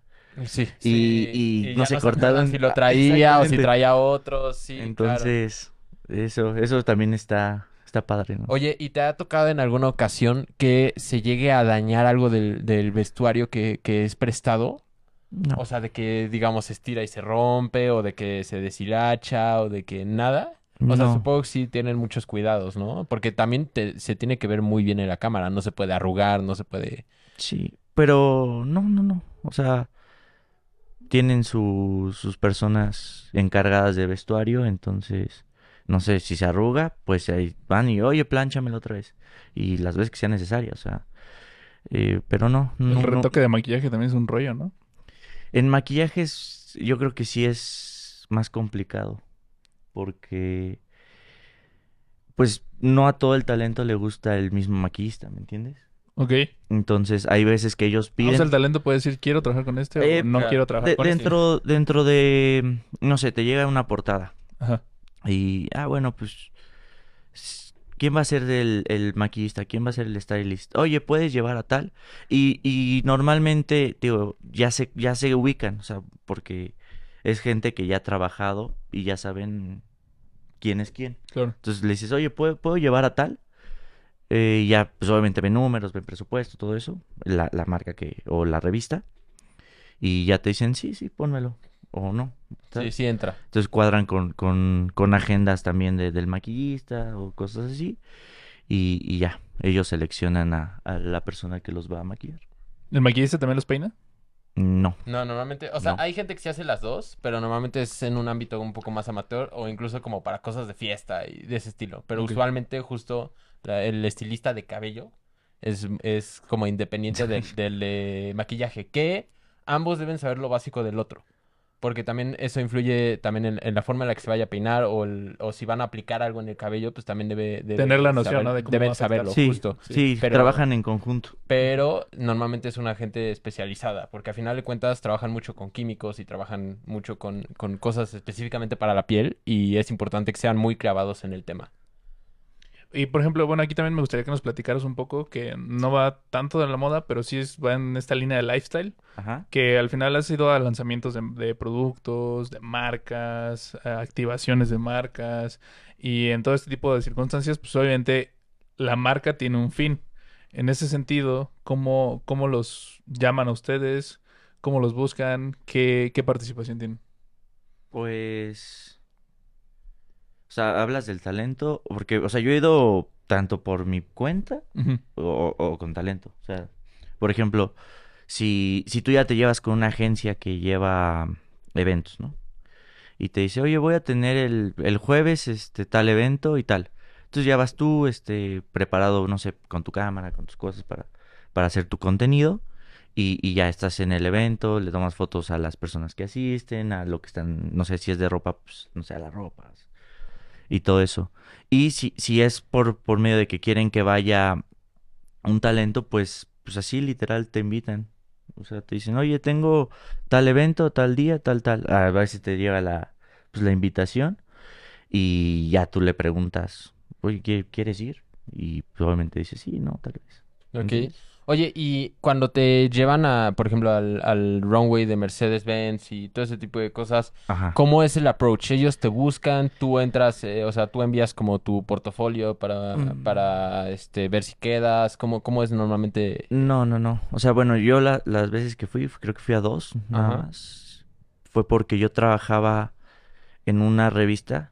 Sí. Y- sí, y no se cortaron. Si lo traía o si traía otros, sí, claro. Entonces, eso, eso también está, está padre, ¿no? Oye, ¿y te ha tocado en alguna ocasión que se llegue a dañar algo del, del vestuario que, que es prestado? No. O sea, de que, digamos, se estira y se rompe, o de que se deshilacha, o de que nada. O sea, supongo que sí tienen muchos cuidados, ¿no? Porque también te- se tiene que ver muy bien en la cámara. No se puede arrugar, no se puede... Sí, pero no, no, no. O sea, tienen su- sus personas encargadas de vestuario, entonces, no sé, si se arruga, pues ahí van y, oye, planchamelo otra vez. Y las veces que sea necesario, o sea. eh, pero no, no, El no. retoque de maquillaje también es un rollo, ¿no? En maquillajes yo creo que sí es más complicado, porque, pues, no a todo el talento le gusta el mismo maquillista, ¿me entiendes? Ok. Entonces, hay veces que ellos O piden... sea, el talento puede decir, quiero trabajar con este Eh, o no claro. quiero trabajar De- con este. dentro, dentro de, no sé, te llega una portada Ajá. y, ah, bueno, pues, ¿quién va a ser el, el maquillista? ¿Quién va a ser el stylist? Oye, ¿puedes llevar a tal? Y, y normalmente, digo, ya se, ya se ubican, o sea, porque es gente que ya ha trabajado y ya saben quién es quién. Claro. Entonces le dices, oye, ¿puedo, ¿puedo llevar a tal? Eh, y ya, pues obviamente ven números, ven presupuesto, todo eso, la, la marca que, o la revista. Y ya te dicen, sí, sí, pónmelo. O no. Sí, ¿sabes? sí entra. Entonces cuadran con, con, con agendas también de- del maquillista o cosas así. Y, y ya, ellos seleccionan a, a la persona que los va a maquillar. ¿El maquillista también los peina? No. No, normalmente, o sea, No. hay gente que se hace las dos, pero normalmente es en un ámbito un poco más amateur o incluso como para cosas de fiesta y de ese estilo. Pero usualmente justo la- el estilista de cabello es, es como independiente de- del de maquillaje, que ambos deben saber lo básico del otro. Porque también eso influye también en, en la forma en la que se vaya a peinar o, el- o si van a aplicar algo en el cabello, pues también debe, debe Tener la noción, saber- ¿no? de cómo deben saberlo, Sí, justo. sí, Pero- trabajan en conjunto. Pero normalmente es una gente especializada, porque a final de cuentas trabajan mucho con químicos y trabajan mucho con, con cosas específicamente para la piel y es importante que sean muy clavados en el tema. Y por ejemplo, bueno, aquí también me gustaría que nos platicaras un poco, que no va tanto de la moda, pero sí es, va en esta línea de lifestyle, Ajá. que al final ha sido a lanzamientos de, de productos, de marcas, activaciones de marcas, y en todo este tipo de circunstancias, pues obviamente la marca tiene un fin. En ese sentido, ¿cómo, cómo los llaman a ustedes? ¿Cómo los buscan? ¿Qué, qué participación tienen? Pues. O sea, hablas del talento. Porque, o sea, yo he ido tanto por mi cuenta o con talento. O sea, por ejemplo, si, si tú ya te llevas con una agencia que lleva eventos, ¿no? Y te dice, oye, voy a tener el, el jueves este tal evento y tal. Entonces ya vas tú, este, preparado, no sé, con tu cámara, con tus cosas para, para hacer tu contenido. Y, y ya estás en el evento, le tomas fotos a las personas que asisten, a lo que están, no sé si es de ropa, pues, no sé, a las ropas. Y todo eso. Y si, si es por, por medio de que quieren que vaya un talento, pues, pues así literal te invitan. O sea, te dicen, oye, tengo tal evento, tal día, tal, tal. A ver si te llega la, pues, la invitación y ya tú le preguntas, oye, ¿quieres ir? Y probablemente dice, sí, no, tal vez. Ok. Oye, y cuando te llevan a, por ejemplo, al, runway de Mercedes-Benz y todo ese tipo de cosas, ¿cómo es el approach? Ellos te buscan, tú entras, eh, o sea, tú envías como tu portafolio para, mm. para este, ver si quedas, ¿cómo, cómo es normalmente? No, no, no. O sea, bueno, yo las veces que fui, creo que fui a dos, nada más, fue porque yo trabajaba en una revista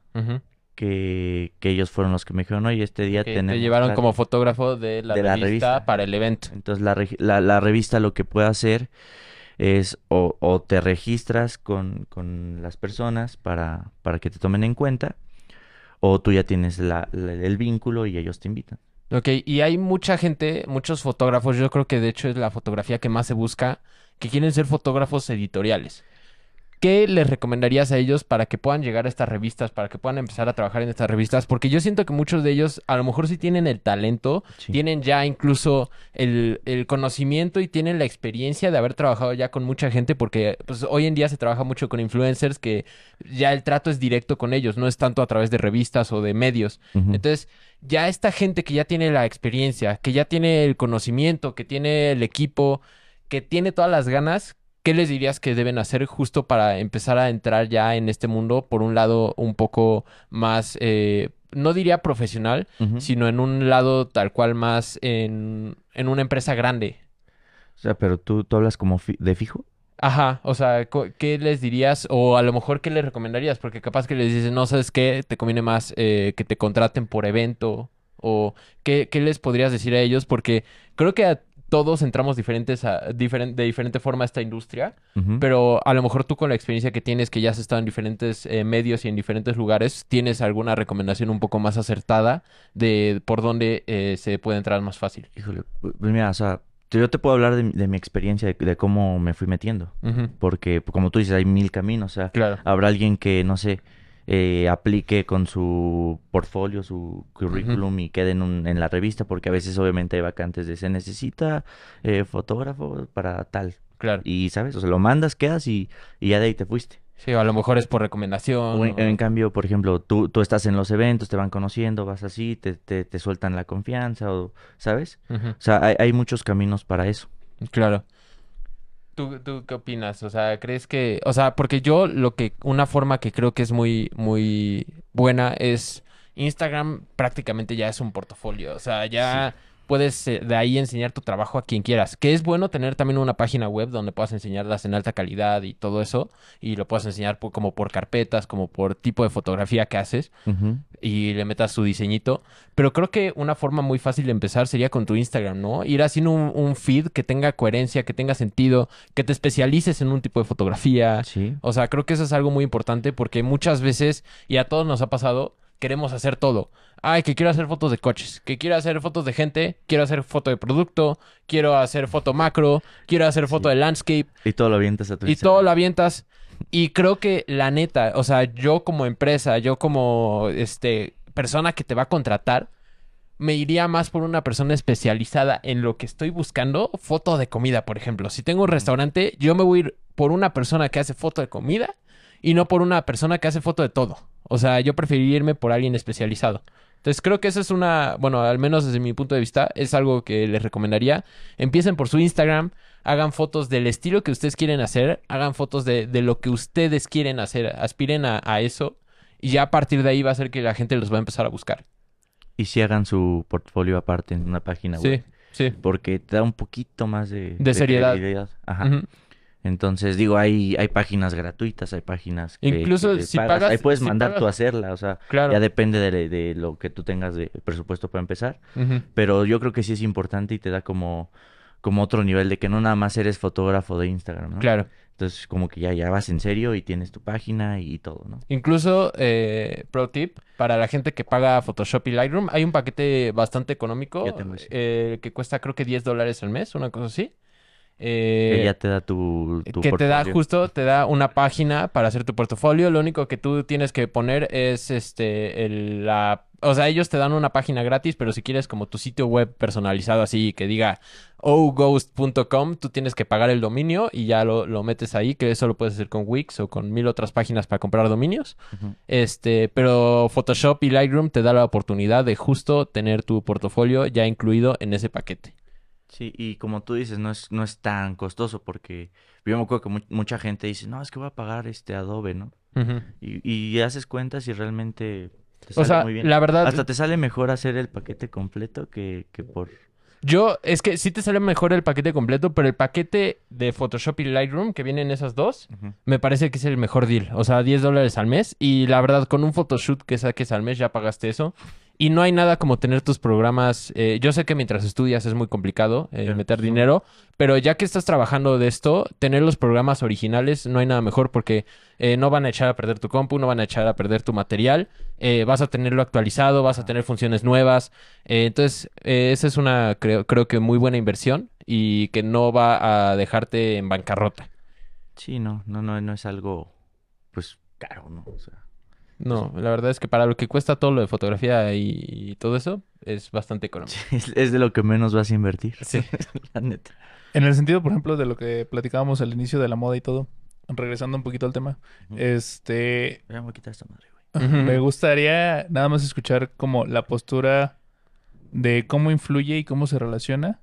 que, ellos fueron los que me dijeron, oye, este día tenemos... Te llevaron como fotógrafo de, la, revista para el evento. Entonces la, la, revista lo que puede hacer es o, te registras con, las personas para, para que te tomen en cuenta o tú ya tienes el vínculo y ellos te invitan. Ok, y hay mucha gente, muchos fotógrafos, yo creo que de hecho es la fotografía que más se busca, que quieren ser fotógrafos editoriales. ¿Qué les recomendarías a ellos para que puedan llegar a estas revistas, para que puedan empezar a trabajar en estas revistas? Porque yo siento que muchos de ellos a lo mejor sí tienen el talento, tienen ya incluso el, conocimiento y tienen la experiencia de haber trabajado ya con mucha gente, porque pues, hoy en día se trabaja mucho con influencers que ya el trato es directo con ellos, no es tanto a través de revistas o de medios. Entonces, ya esta gente que ya tiene la experiencia, que ya tiene el conocimiento, que tiene el equipo, que tiene todas las ganas, ¿qué les dirías que deben hacer justo para empezar a entrar ya en este mundo, por un lado un poco más, eh, no diría profesional, sino en un lado tal cual más en, una empresa grande? O sea, pero tú, tú hablas como de fijo. Ajá, o sea, ¿qué les dirías? O a lo mejor, ¿qué les recomendarías? Porque capaz que les dices, no, ¿sabes qué? Te conviene más eh, que te contraten por evento. O ¿qué, ¿qué, les podrías decir a ellos? Porque creo que a todos entramos diferentes a, de diferente forma a esta industria, pero a lo mejor tú con la experiencia que tienes, que ya has estado en diferentes eh, medios y en diferentes lugares, tienes alguna recomendación un poco más acertada de por dónde eh, se puede entrar más fácil. Híjole, pues mira, o sea, yo te puedo hablar de, mi experiencia, de, cómo me fui metiendo, porque como tú dices, hay mil caminos, o sea, habrá alguien que, no sé, eh, aplique con su portfolio, su currículum y quede en, en, la revista, porque a veces obviamente hay vacantes de se necesita eh, fotógrafo para tal. Claro. Y, ¿sabes? O sea, lo mandas, quedas y, ya de ahí te fuiste. Sí, a lo mejor es por recomendación. en, cambio, por ejemplo, tú, tú estás en los eventos, te van conociendo, vas así, te, te, te sueltan la confianza, o, ¿sabes? O sea, hay, hay muchos caminos para eso. Claro. ¿Tú, qué opinas? O sea, ¿crees que, o sea, porque yo lo que, una forma que creo que es muy, muy buena es Instagram prácticamente ya es un portafolio. O sea, ya puedes eh, de ahí enseñar tu trabajo a quien quieras. Que es bueno tener también una página web donde puedas enseñarlas en alta calidad y todo eso. Y lo puedas enseñar como por carpetas, como por tipo de fotografía que haces. Y le metas su diseñito. Pero creo que una forma muy fácil de empezar sería con tu Instagram, ¿no? Ir haciendo un, feed que tenga coherencia, que tenga sentido, que te especialices en un tipo de fotografía. Sí. O sea, creo que eso es algo muy importante porque muchas veces, y a todos nos ha pasado, queremos hacer todo. Ay, que quiero hacer fotos de coches, que quiero hacer fotos de gente, quiero hacer foto de producto, quiero hacer foto macro, quiero hacer foto de landscape. Y todo lo avientas a tu Y todo lo avientas. Y creo que la neta, o sea, yo como empresa, yo como este persona que te va a contratar, me iría más por una persona especializada en lo que estoy buscando, foto de comida, por ejemplo. Si tengo un restaurante, yo me voy a ir por una persona que hace foto de comida y no por una persona que hace foto de todo. O sea, yo preferiría irme por alguien especializado. Entonces creo que esa es una, bueno, al menos desde mi punto de vista, es algo que les recomendaría. Empiecen por su Instagram, hagan fotos del estilo que ustedes quieren hacer, hagan fotos de, lo que ustedes quieren hacer, aspiren a, eso y ya a partir de ahí va a ser que la gente los va a empezar a buscar. Y si hagan su portfolio aparte en una página web. Sí, sí. Porque te da un poquito más de, de, seriedad. Ajá. Entonces, digo, hay, hay páginas gratuitas, hay páginas que, Incluso si pagas, ahí puedes mandar tú a hacerla, o sea, ya depende de, lo que tú tengas de presupuesto para empezar, pero yo creo que sí es importante y te da como, como otro nivel de que no nada más eres fotógrafo de Instagram, ¿no? Claro. Entonces, como que ya, ya vas en serio y tienes tu página y todo, ¿no? Incluso, eh, pro tip, para la gente que paga Photoshop y Lightroom, hay un paquete bastante económico eh, que cuesta creo que 10 dólares al mes, una cosa así Eh, que ya te da tu, tu que te da justo, te da una página para hacer tu portafolio. Lo único que tú tienes que poner es este el, la o sea, ellos te dan una página gratis, pero si quieres como tu sitio web personalizado así que diga oghost.com, tú tienes que pagar el dominio y ya lo, lo metes ahí, que eso lo puedes hacer con Wix o con mil otras páginas para comprar dominios. Este, pero Photoshop y Lightroom te da la oportunidad de justo tener tu portafolio ya incluido en ese paquete. Sí, y como tú dices, no es, no es tan costoso porque yo me acuerdo que mu- mucha gente dice, no, es que voy a pagar este Adobe, ¿no? Ujú. Y, y haces cuentas y realmente te O sale sea, muy bien. la verdad, Hasta te sale mejor hacer el paquete completo que, que por... Yo, es que sí te sale mejor el paquete completo, pero el paquete de Photoshop y Lightroom, que vienen esas dos, me parece que es el mejor deal. O sea, 10 dólares al mes. Y la verdad, con un photoshoot que saques al mes ya pagaste eso. Y no hay nada como tener tus programas. eh, yo sé que mientras estudias es muy complicado eh, meter dinero, pero ya que estás trabajando de esto, tener los programas originales no hay nada mejor porque eh, no van a echar a perder tu compu, no van a echar a perder tu material. eh, vas a tenerlo actualizado, vas a tener funciones nuevas. entonces, esa es una, creo, creo que muy buena inversión y que no va a dejarte en bancarrota. Sí, no, no, no, no es algo, pues, caro, ¿no? O sea, No, la verdad es que para lo que cuesta todo lo de fotografía y, y todo eso, es bastante económico. es, es de lo que menos vas a invertir. Sí. La neta. En el sentido, por ejemplo, de lo que platicábamos al inicio de la moda y todo, regresando un poquito al tema, Ujú. este, Ya me voy a quitar esta madre, güey. Me gustaría nada más escuchar como la postura de cómo influye y cómo se relaciona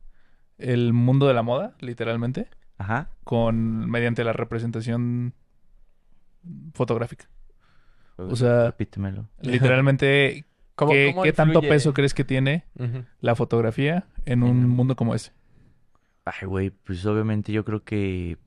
el mundo de la moda, literalmente, Ajá. con mediante la representación fotográfica. O sea- Repítemelo. Literalmente, ¿Cómo- ¿qué, cómo qué tanto peso crees que tiene la fotografía en un mundo como ese? Ay, güey, pues obviamente yo creo que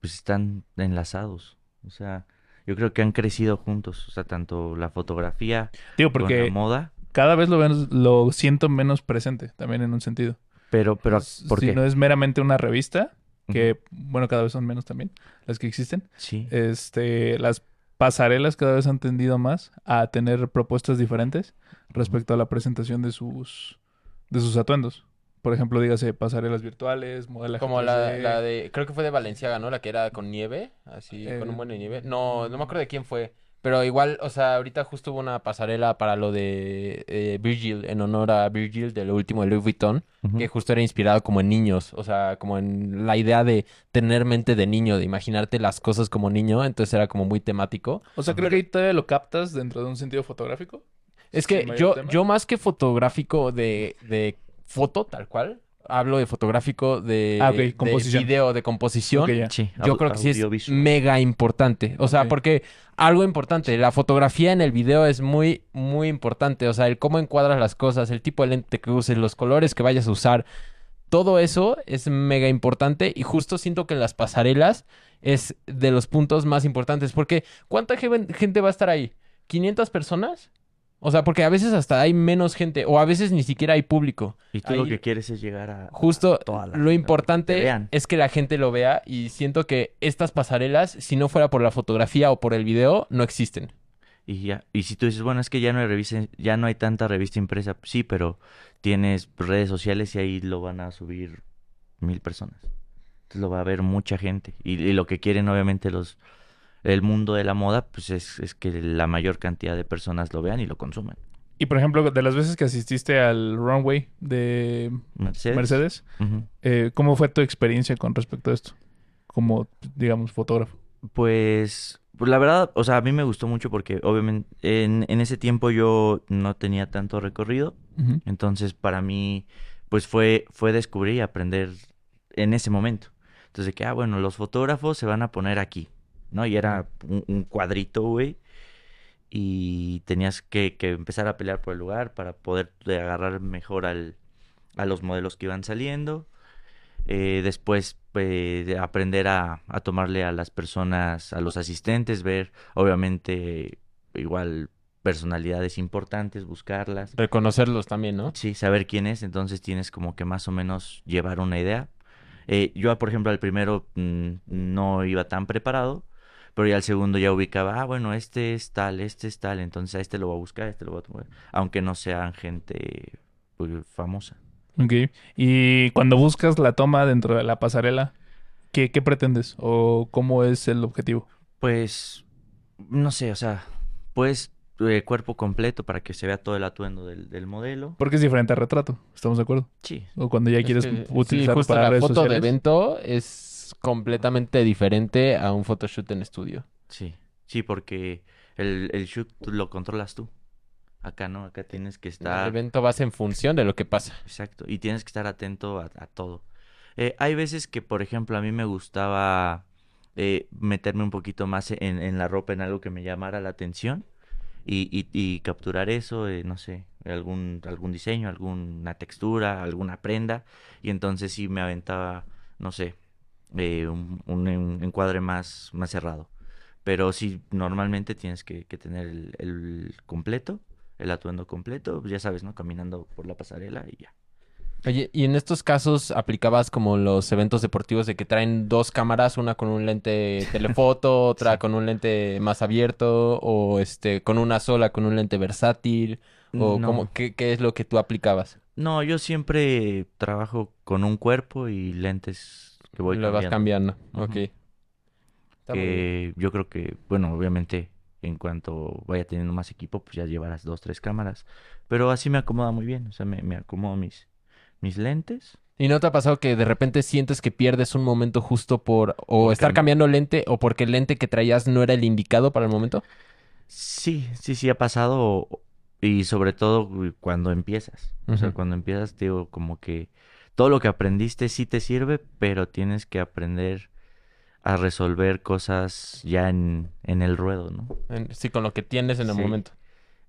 pues están enlazados. O sea, yo creo que han crecido juntos. O sea, tanto la fotografía Digo, con la moda. cada vez lo, ven- lo siento menos presente, también en un sentido. Pero, pero, ¿por si qué? no es meramente una revista, que, bueno, cada vez son menos también las que existen. Sí. Este, las pasarelas cada vez han tendido más a tener propuestas diferentes respecto a la presentación de sus, de sus atuendos. Por ejemplo, dígase pasarelas virtuales, modelaje Como la, 3D. la de, creo que fue de Valenciaga, ¿no? La que era con nieve, así, Eh, con un buen de nieve. No, no me acuerdo de quién fue. Pero igual, o sea, ahorita justo hubo una pasarela para lo de eh, Virgil, en honor a Virgil, de lo último de Louis Vuitton, que justo era inspirado como en niños, o sea, como en la idea de tener mente de niño, de imaginarte las cosas como niño, entonces era como muy temático. O sea, creo que ahí todavía lo captas dentro de un sentido fotográfico. Es que yo, tema. yo más que fotográfico de, de foto, tal cual, hablo de fotográfico de, Ah, de composición. video, de composición. Sí, Yo creo que sí es mega importante. O sea, porque algo importante, la fotografía en el video es muy, muy importante. O sea, el cómo encuadras las cosas, el tipo de lente que uses, los colores que vayas a usar. Todo eso es mega importante y justo siento que en las pasarelas es de los puntos más importantes. Porque ¿cuánta gen- gente va a estar ahí? ¿500 personas? O sea, porque a veces hasta hay menos gente o a veces ni siquiera hay público. Y tú lo que quieres es llegar a... Justo a toda la- lo importante vean. es que la gente lo vea y siento que estas pasarelas, si no fuera por la fotografía o por el video, no existen. Y ya, y si tú dices, bueno, es que ya no hay revista, ya no hay tanta revista impresa, sí, pero tienes redes sociales y ahí lo van a subir mil personas. Entonces lo va a ver mucha gente. Y, y lo que quieren, obviamente, los el mundo de la moda, pues es, es que la mayor cantidad de personas lo vean y lo consuman. Y por ejemplo, de las veces que asististe al runway de Mercedes. Eh, ¿cómo fue tu experiencia con respecto a esto? Como, digamos, fotógrafo. Pues, pues la verdad, o sea, a mí me gustó mucho porque obviamente en, en ese tiempo yo no tenía tanto recorrido. Entonces, para mí, pues fue, fue descubrir y aprender en ese momento. Entonces, de que, ah, bueno, los fotógrafos se van a poner aquí, ¿no? Y era un, un cuadrito, güey. Y tenías que, que empezar a pelear por el lugar para poder de agarrar mejor al, a los modelos que iban saliendo. Eh, después, eh, de aprender a, a tomarle a las personas, a los asistentes, ver, obviamente, igual personalidades importantes, buscarlas. Reconocerlos también, ¿no? Sí, saber quién es, entonces tienes como que más o menos llevar una idea. Eh, yo, por ejemplo, al primero mm, no iba tan preparado, pero ya al segundo ya ubicaba, ah, bueno, este es tal, este es tal, entonces a este lo voy a buscar, a este lo voy a tomar, aunque no sean gente pues, famosa. Ok. Y cuando buscas la toma dentro de la pasarela, ¿Qué, ¿Qué pretendes? ¿O cómo es el objetivo? Pues, no sé, o sea, pues eh, cuerpo completo para que se vea todo el atuendo del, del modelo. Porque es diferente al retrato, ¿estamos de acuerdo? Sí. O cuando ya Es quieres que, utilizar sí, justo para la redes foto de sociales. evento es completamente diferente a un photoshoot en estudio. Sí, sí, porque el, el shoot tú lo controlas tú. Acá no, acá tienes que El estar... evento vas en función de lo que pasa. Exacto, y tienes que estar atento a, a todo. Eh, hay veces que, por ejemplo, a mí me gustaba eh, meterme un poquito más en, en la ropa, en algo que me llamara la atención y, y- y capturar eso, eh, no sé, algún, algún diseño, alguna textura, alguna prenda, y entonces sí me aventaba, no sé, eh, un, un en- encuadre más, más cerrado. Pero sí, normalmente tienes que, que tener el, el completo, el atuendo completo, ya sabes, ¿no? Caminando por la pasarela y ya. Oye, ¿y en estos casos aplicabas como los eventos deportivos de que traen dos cámaras, una con un lente telefoto, otra con un lente más abierto, o este, con una sola, con un lente versátil? ¿O No. cómo, qué, qué es lo que tú aplicabas? No, yo siempre trabajo con un cuerpo y lentes que voy Lo vas cambiando. cambiando. Ok. Está. Que yo creo que, bueno, obviamente en cuanto vaya teniendo más equipo, pues ya llevarás dos, tres cámaras. Pero así me acomoda muy bien. O sea, me, me acomodo mis, mis lentes. ¿Y no te ha pasado que de repente sientes que pierdes un momento justo por o Por estar cam- cambiando lente o porque el lente que traías no era el indicado para el momento? Sí, sí, sí ha pasado. Y sobre todo cuando empiezas. O sea, cuando empiezas, digo, como que todo lo que aprendiste sí te sirve, pero tienes que aprender a resolver cosas ya en, en el ruedo, ¿no? En- sí, con lo que tienes en el Sí. momento.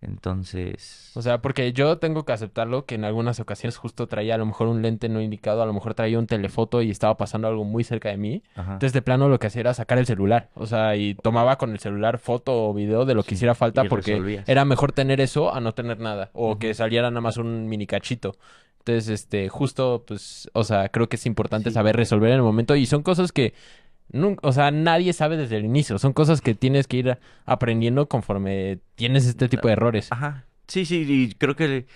Entonces, O sea, porque yo tengo que aceptarlo que en algunas ocasiones justo traía a lo mejor un lente no indicado, a lo mejor traía un telefoto y estaba pasando algo muy cerca de mí. ajá. Entonces, de plano, lo que hacía era sacar el celular. O sea, y tomaba con el celular foto o video de lo que Sí, hiciera falta porque resolvías. era mejor tener eso a no tener nada. O que saliera nada más un mini cachito. Entonces, este, justo, pues, o sea, creo que es importante Sí. saber resolver en el momento. Y son cosas que, nun- o sea, nadie sabe desde el inicio. Son cosas que tienes que ir aprendiendo conforme tienes este tipo de errores. Ajá. Sí, sí, y creo que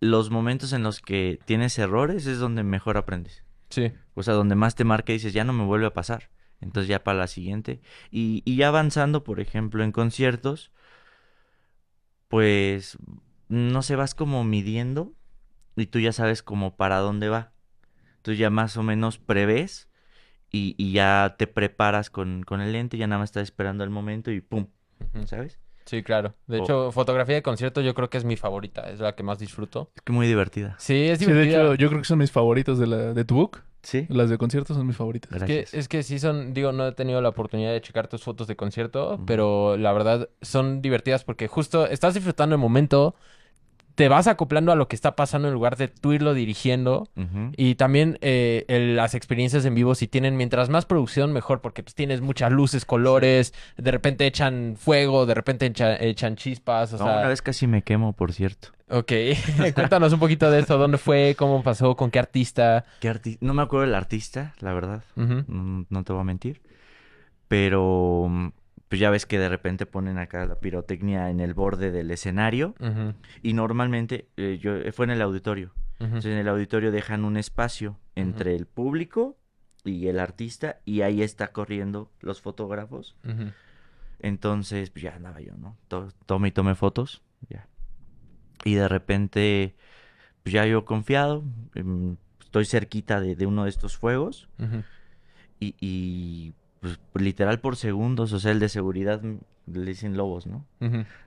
los momentos en los que tienes errores es donde mejor aprendes. Sí. O sea, donde más te marca y dices, ya no me vuelve a pasar. Entonces ya para la siguiente. Y, y ya avanzando, por ejemplo, en conciertos, pues, no sé, vas como midiendo y tú ya sabes como para dónde va. Entonces ya más o menos prevés y, y ya te preparas con, con el lente, ya nada más estás esperando el momento y pum. ¿sabes? Sí, claro. De O- hecho, fotografía de concierto yo creo que es mi favorita, es la que más disfruto. Es que muy divertida. Sí, es Sí, de divertida. hecho, yo creo que son mis favoritos de, la, de tu book. Sí. Las de conciertos son mis favoritas. Es que, Gracias. es que sí son, digo, no he tenido la oportunidad de checar tus fotos de concierto, pero la verdad son divertidas porque justo estás disfrutando el momento, te vas acoplando a lo que está pasando en lugar de tú irlo dirigiendo. Y también eh, el- las experiencias en vivo, si tienen, mientras más producción, mejor, porque pues tienes muchas luces, colores, de repente echan fuego, de repente echa- echan chispas, o No, sea... una vez casi me quemo, por cierto. Ok, cuéntanos un poquito de esto, ¿dónde fue? ¿Cómo pasó? ¿Con qué artista? ¿Qué arti- No me acuerdo del artista, la verdad. No, no te voy a mentir. Pero mm, pues ya ves que de repente ponen acá la pirotecnia en el borde del escenario. Ujú, Y normalmente eh, yo fue en el auditorio. ujú. Entonces en el auditorio dejan un espacio entre el público y el artista. Y ahí está corriendo los fotógrafos. Entonces, pues ya andaba yo, ¿no? To- Tome y tome fotos, ya. Y de repente, pues ya yo confiado, em, estoy cerquita de, de uno de estos fuegos y, y, pues literal por segundos, o sea, el de seguridad mm, le dicen lobos, ¿no?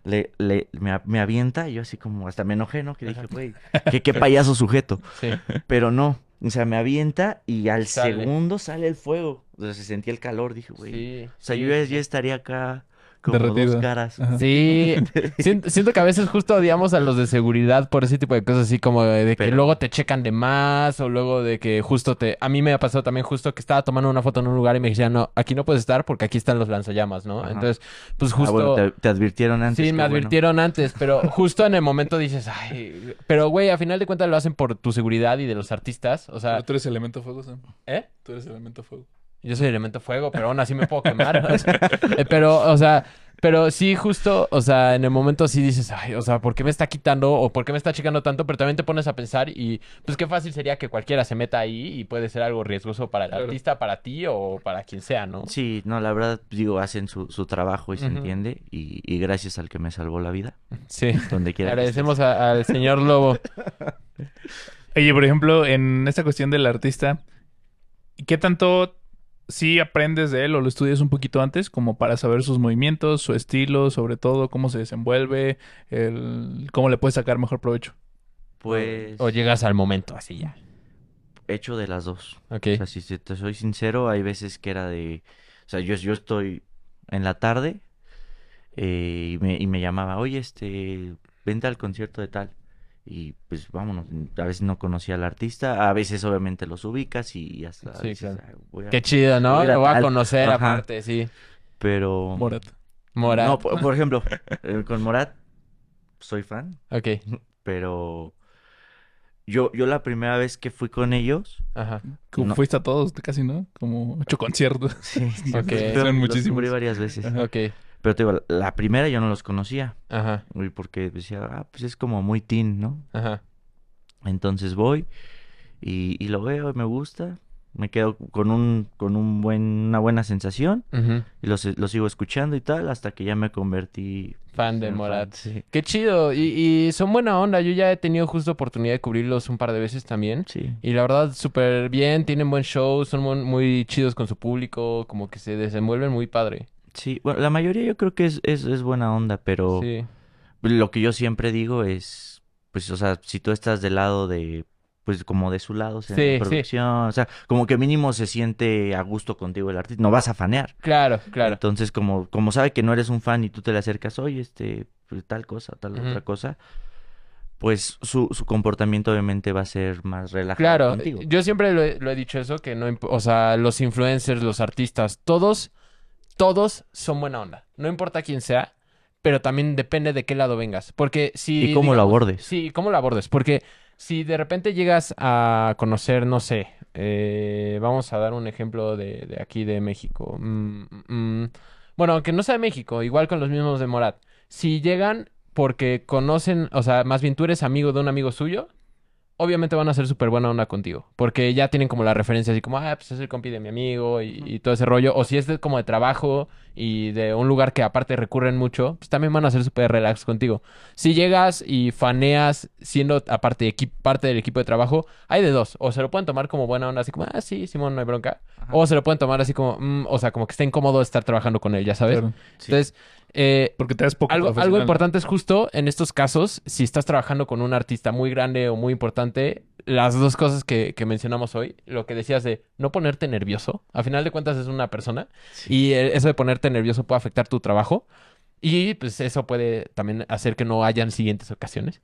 Le, le, me, me avienta y yo así como hasta me enojé, ¿no? Que dije, güey, qué, qué payaso sujeto. Sí. Pero no, o sea, me avienta y al Sale. segundo sale el fuego. O sea, se sentía el calor, dije, güey. Sí. O sea, sí, yo ya, sí. ya estaría acá como Derretido. dos caras. Ajá. Sí, siento, siento que a veces justo odiamos a los de seguridad por ese tipo de cosas, así como de, de que Pero- luego te checan de más o luego de que justo te... A mí me ha pasado también justo que estaba tomando una foto en un lugar y me decían, no, aquí no puedes estar porque aquí están los lanzallamas, ¿no? Ajá. Entonces, pues Ah, justo... bueno, te, te advirtieron antes. Sí, me bueno. advirtieron antes, pero justo en el momento dices, ay, pero güey, a final de cuentas lo hacen por tu seguridad y de los artistas, o sea, Pero tú eres elemento fuego, Sam. ¿eh? Tú eres elemento fuego. Yo soy elemento fuego, pero aún así me puedo quemar. eh, pero, o sea, Pero sí, justo, o sea, en el momento sí dices, ay, o sea, ¿por qué me está quitando o por qué me está checando tanto? Pero también te pones a pensar y pues qué fácil sería que cualquiera se meta ahí y puede ser algo riesgoso para el Claro. artista, para ti o para quien sea, ¿no? Sí, no, la verdad, digo, hacen su, su trabajo y se entiende. Y, y gracias al que me salvó la vida, Sí. donde quiera. Agradecemos a- al señor Lobo. Oye, por ejemplo, en esta cuestión del artista, ¿qué tanto sí aprendes de él o lo estudias un poquito antes como para saber sus movimientos, su estilo, sobre todo cómo se desenvuelve, el, cómo le puedes sacar mejor provecho? Pues, O llegas al momento, así ya. hecho de las dos. Ok. O sea, si te soy sincero, hay veces que era de... O sea, yo, yo estoy en la tarde eh, y, me, y me llamaba, oye, este, vente al concierto de tal. Y pues vámonos, a veces no conocía al artista, a veces obviamente los ubicas y hasta... Sí, dices, claro. "Ah, voy a-". Qué chido, ¿no? Lo voy a tal- conocer Ajá. aparte, sí. Pero... Morat. Mora. No, por, por ejemplo, eh, con Morat soy fan, Ok. pero yo, yo la primera vez que fui con ellos... Ajá. Como No. fuiste a todos, casi, ¿no? Como ocho conciertos. Sí, Ok. pero Son los muchísimos. varias veces. Ok. Pero te digo, la primera yo no los conocía. Ajá. Porque decía, ah, pues es como muy teen, ¿no? Ajá. Entonces voy y, y lo veo y me gusta. Me quedo con un, con un buen, una buena sensación y lo, lo sigo escuchando y tal hasta que ya me convertí Fan de en fan, Morat. Sí. Qué chido. Y, y son buena onda. Yo ya he tenido justo oportunidad de cubrirlos un par de veces también. Sí. Y la verdad, súper bien. Tienen buen show. Son muy, muy chidos con su público. Como que se desenvuelven muy padre. Sí, bueno, la mayoría yo creo que es, es, es buena onda, pero Sí. lo que yo siempre digo es, pues, o sea, si tú estás del lado de, pues, como de su lado, o sea, en Sí, la sí. producción, o sea, como que mínimo se siente a gusto contigo el artista, no vas a fanear. Claro, claro. Entonces, como, como sabe que no eres un fan y tú te le acercas, oye, este, pues, tal cosa, tal otra cosa, pues su, su comportamiento obviamente va a ser más relajado Claro, contigo. yo siempre lo he, lo he dicho eso, que no, o sea, los influencers, los artistas, todos, todos son buena onda. No importa quién sea, pero también depende de qué lado vengas. Porque si... Y cómo lo abordes. Sí, cómo lo abordes. Porque si de repente llegas a conocer, no sé, eh, vamos a dar un ejemplo de, de aquí de México. Mm, mm, bueno, aunque no sea de México, igual con los mismos de Morat. Si llegan porque conocen, o sea, más bien tú eres amigo de un amigo suyo, obviamente van a ser súper buena onda contigo. Porque ya tienen como la referencia así como, ah, pues es el compi de mi amigo y, y todo ese rollo. O si es de, como de trabajo y de un lugar que aparte recurren mucho, pues también van a ser súper relax contigo. Si llegas y faneas siendo aparte parte del equipo de trabajo, hay de dos. O se lo pueden tomar como buena onda, así como, ah, sí, Simón, no hay bronca. Ajá. O se lo pueden tomar así como, "Mm", o sea, como que está incómodo estar trabajando con él, ya sabes. Claro. Sí. Entonces, eh, Porque te das poco algo, algo importante es justo en estos casos, si estás trabajando con un artista muy grande o muy importante, las dos cosas que, que mencionamos hoy, lo que decías de no ponerte nervioso, a final de cuentas es una persona y eh, eso de ponerte nervioso puede afectar tu trabajo y pues eso puede también hacer que no hayan siguientes ocasiones.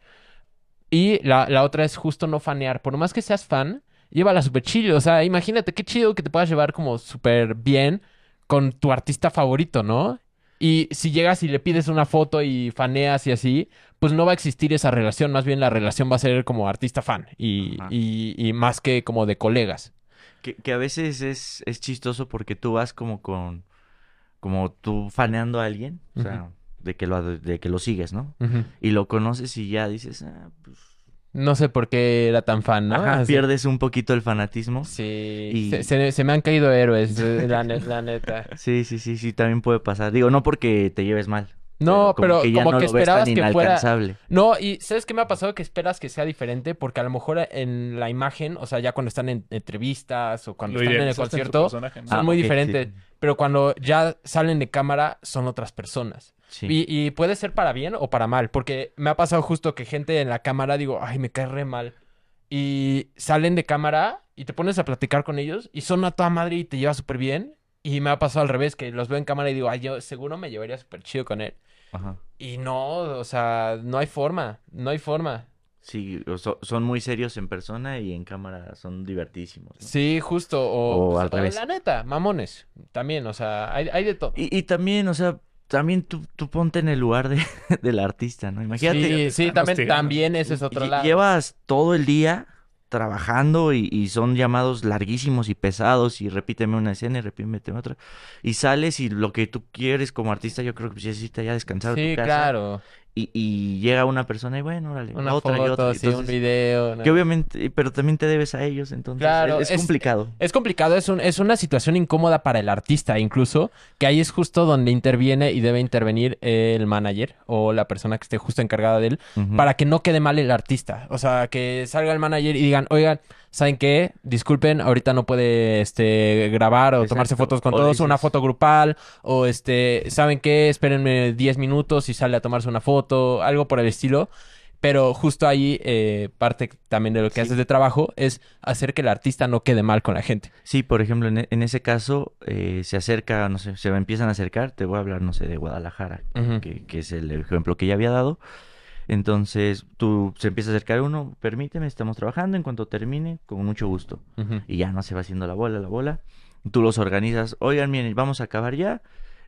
Y la, la otra es justo no fanear, por más que seas fan, llévala súper chido, o sea, imagínate qué chido que te puedas llevar como súper bien con tu artista favorito, ¿no? Y si llegas y le pides una foto y faneas y así, pues no va a existir esa relación. Más bien la relación va a ser como artista-fan y, y más que como de colegas. Que, que a veces es, es chistoso porque tú vas como con, como tú faneando a alguien, o sea, de que lo, de que lo sigues, ¿no? Y lo conoces y ya dices, ah, pues, No sé por qué era tan fan, ¿no? ajá, Así- pierdes un poquito el fanatismo. Sí, Y- se, se- se me han caído héroes, eh, la, la neta. Sí, sí, sí, sí, también puede pasar. Digo, no porque te lleves mal. No, pero ya como no que lo ves esperabas tan que fuera... No, y ¿sabes qué me ha pasado? Que esperas que sea diferente porque a lo mejor en la imagen, o sea, ya cuando están en entrevistas o cuando Lo están en el en concierto, son Ah, muy sí. diferentes. Pero cuando ya salen de cámara, son otras personas. Sí. Y, y puede ser para bien o para mal, porque me ha pasado justo que gente en la cámara digo, ay, me cae re mal. Y salen de cámara y te pones a platicar con ellos y son a toda madre y te llevas súper bien. Y me ha pasado al revés, que los veo en cámara y digo, ay, yo seguro me llevaría súper chido con él. Ajá. Y no, o sea, no hay forma, no hay forma. Sí, so- son muy serios en persona y en cámara son divertidísimos. ¿no? Sí, justo. O, O al revés. La neta, mamones. También, o sea, hay, hay de todo. Y, y también, o sea, también tú, tú ponte en el lugar de, del artista, ¿no? Imagínate, Sí, sí, también, también ese es otro lado. llevas todo el día trabajando y, son llamados larguísimos y pesados y repíteme una escena y repíteme otra. Y sales y lo que tú quieres como artista yo creo que necesita ya descansar. Sí, claro y, llega una persona y bueno, órale, una otra y otra. un video. Que obviamente, pero también te debes a ellos, entonces claro, es, complicado. Es, complicado, es, un, es una situación incómoda para el artista incluso, que ahí es justo donde interviene y debe intervenir el manager o la persona que esté justo encargada de él, para que no quede mal el artista. O sea, que salga el manager y digan, oigan, ¿saben qué? Disculpen, ahorita no puede este, grabar o tomarse fotos con todos, una foto grupal, o este, ¿saben qué? Espérenme 10 minutos y sale a tomarse una foto, algo por el estilo. Pero justo ahí, eh, parte también de lo que haces de trabajo es hacer que el artista no quede mal con la gente. Sí, por ejemplo, en, e, ese caso, eh, se acerca, no sé, se empiezan a acercar, te voy a hablar, no sé, de Guadalajara, que, que, es el ejemplo que ya había dado. Entonces tú se empieza a acercar uno, permíteme, estamos trabajando, en cuanto termine, con mucho gusto. Y ya no se va haciendo la bola, la bola. Tú los organizas, oigan, miren, vamos a acabar ya.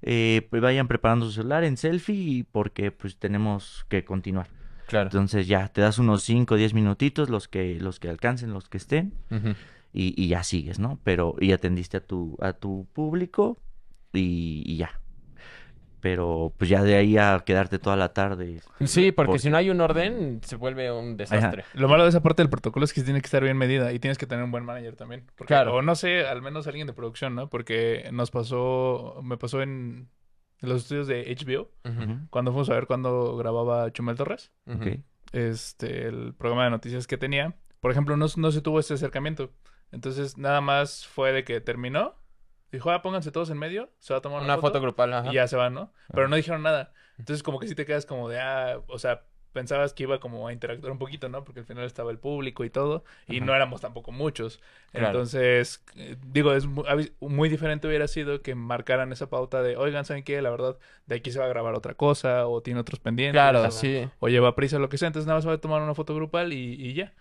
Eh, pues vayan preparando su celular en selfie porque pues tenemos que continuar. Claro. Entonces ya te das unos 5 o 10 minutitos, los que, los que alcancen, los que estén, y, y, ya sigues, ¿no? Pero y atendiste a tu, a tu público y ya pero pues ya de ahí a quedarte toda la tarde. Sí, porque si no hay un orden, se vuelve un desastre. Lo malo de esa parte del protocolo es que tiene que estar bien medida y tienes que tener un buen manager también. claro. O no sé, al menos alguien de producción, ¿no? Porque nos pasó, me pasó en los estudios de HBO, cuando fuimos a ver cuando grababa Chumel Torres. Este, el programa de noticias que tenía. Por ejemplo, no, no se tuvo ese acercamiento. Entonces, nada más fue de que terminó Dijo, ah, pónganse todos en medio, se va a tomar una, foto, grupal, y ya se van, ¿no? Pero no dijeron nada. Entonces, como que sí te quedas como de, ah, o sea, pensabas que iba como a interactuar un poquito, ¿no? Porque al final estaba el público y todo, y no éramos tampoco muchos. Entonces, eh, digo, es muy, diferente hubiera sido que marcaran esa pauta de, oigan, ¿saben qué? La verdad, de aquí se va a grabar otra cosa, o tiene otros pendientes. Claro, o, sí. O lleva prisa, lo que sea. Entonces, nada más va a tomar una foto grupal y, y ya.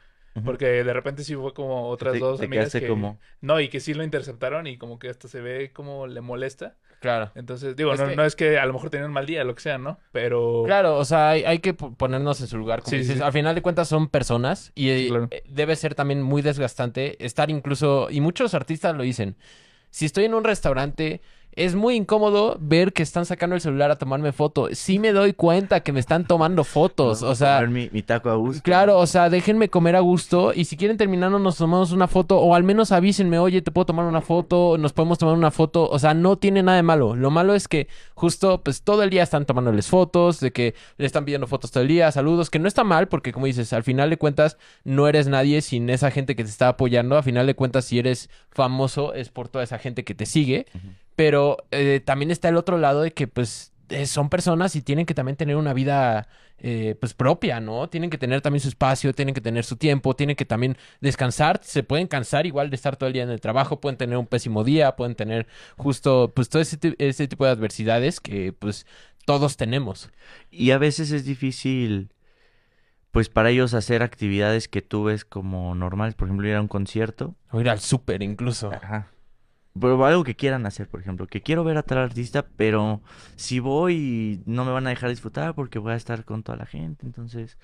Porque de repente sí fue como otras dos amigas que... Como... No, y que sí lo interceptaron y como que hasta se ve como le molesta. Claro. Entonces, digo, no, no, es que a lo mejor tenían un mal día, lo que sea, ¿no? Pero... Claro, o sea, hay, hay que ponernos en su lugar. Como dices, Al final de cuentas son personas y eh, debe ser también muy desgastante estar incluso... Y muchos artistas lo dicen. Si estoy en un restaurante es muy incómodo ver que están sacando el celular a tomarme foto. Sí me doy cuenta que me están tomando fotos. o sea. Mi, mi, taco a gusto. Claro, o sea, déjenme comer a gusto. Y si quieren terminarnos, nos tomamos una foto. O al menos avísenme, oye, te puedo tomar una foto. Nos podemos tomar una foto. O sea, no tiene nada de malo. Lo malo es que justo, pues todo el día están tomándoles fotos. De que le están pidiendo fotos todo el día. Saludos. Que no está mal, porque como dices, al final de cuentas, no eres nadie sin esa gente que te está apoyando. Al final de cuentas, si eres famoso, es por toda esa gente que te sigue. Pero eh, también está el otro lado de que, pues, eh, son personas y tienen que también tener una vida, eh, pues, propia, ¿no? Tienen que tener también su espacio, tienen que tener su tiempo, tienen que también descansar. Se pueden cansar igual de estar todo el día en el trabajo, pueden tener un pésimo día, pueden tener justo, pues, todo ese, ese tipo de adversidades que, pues, todos tenemos. Y a veces es difícil pues para ellos hacer actividades que tú ves como normales, por ejemplo, ir a un concierto. O ir al súper incluso. Ajá pero algo que quieran hacer, por ejemplo, que quiero ver a tal artista, pero si voy no me van a dejar disfrutar porque voy a estar con toda la gente, entonces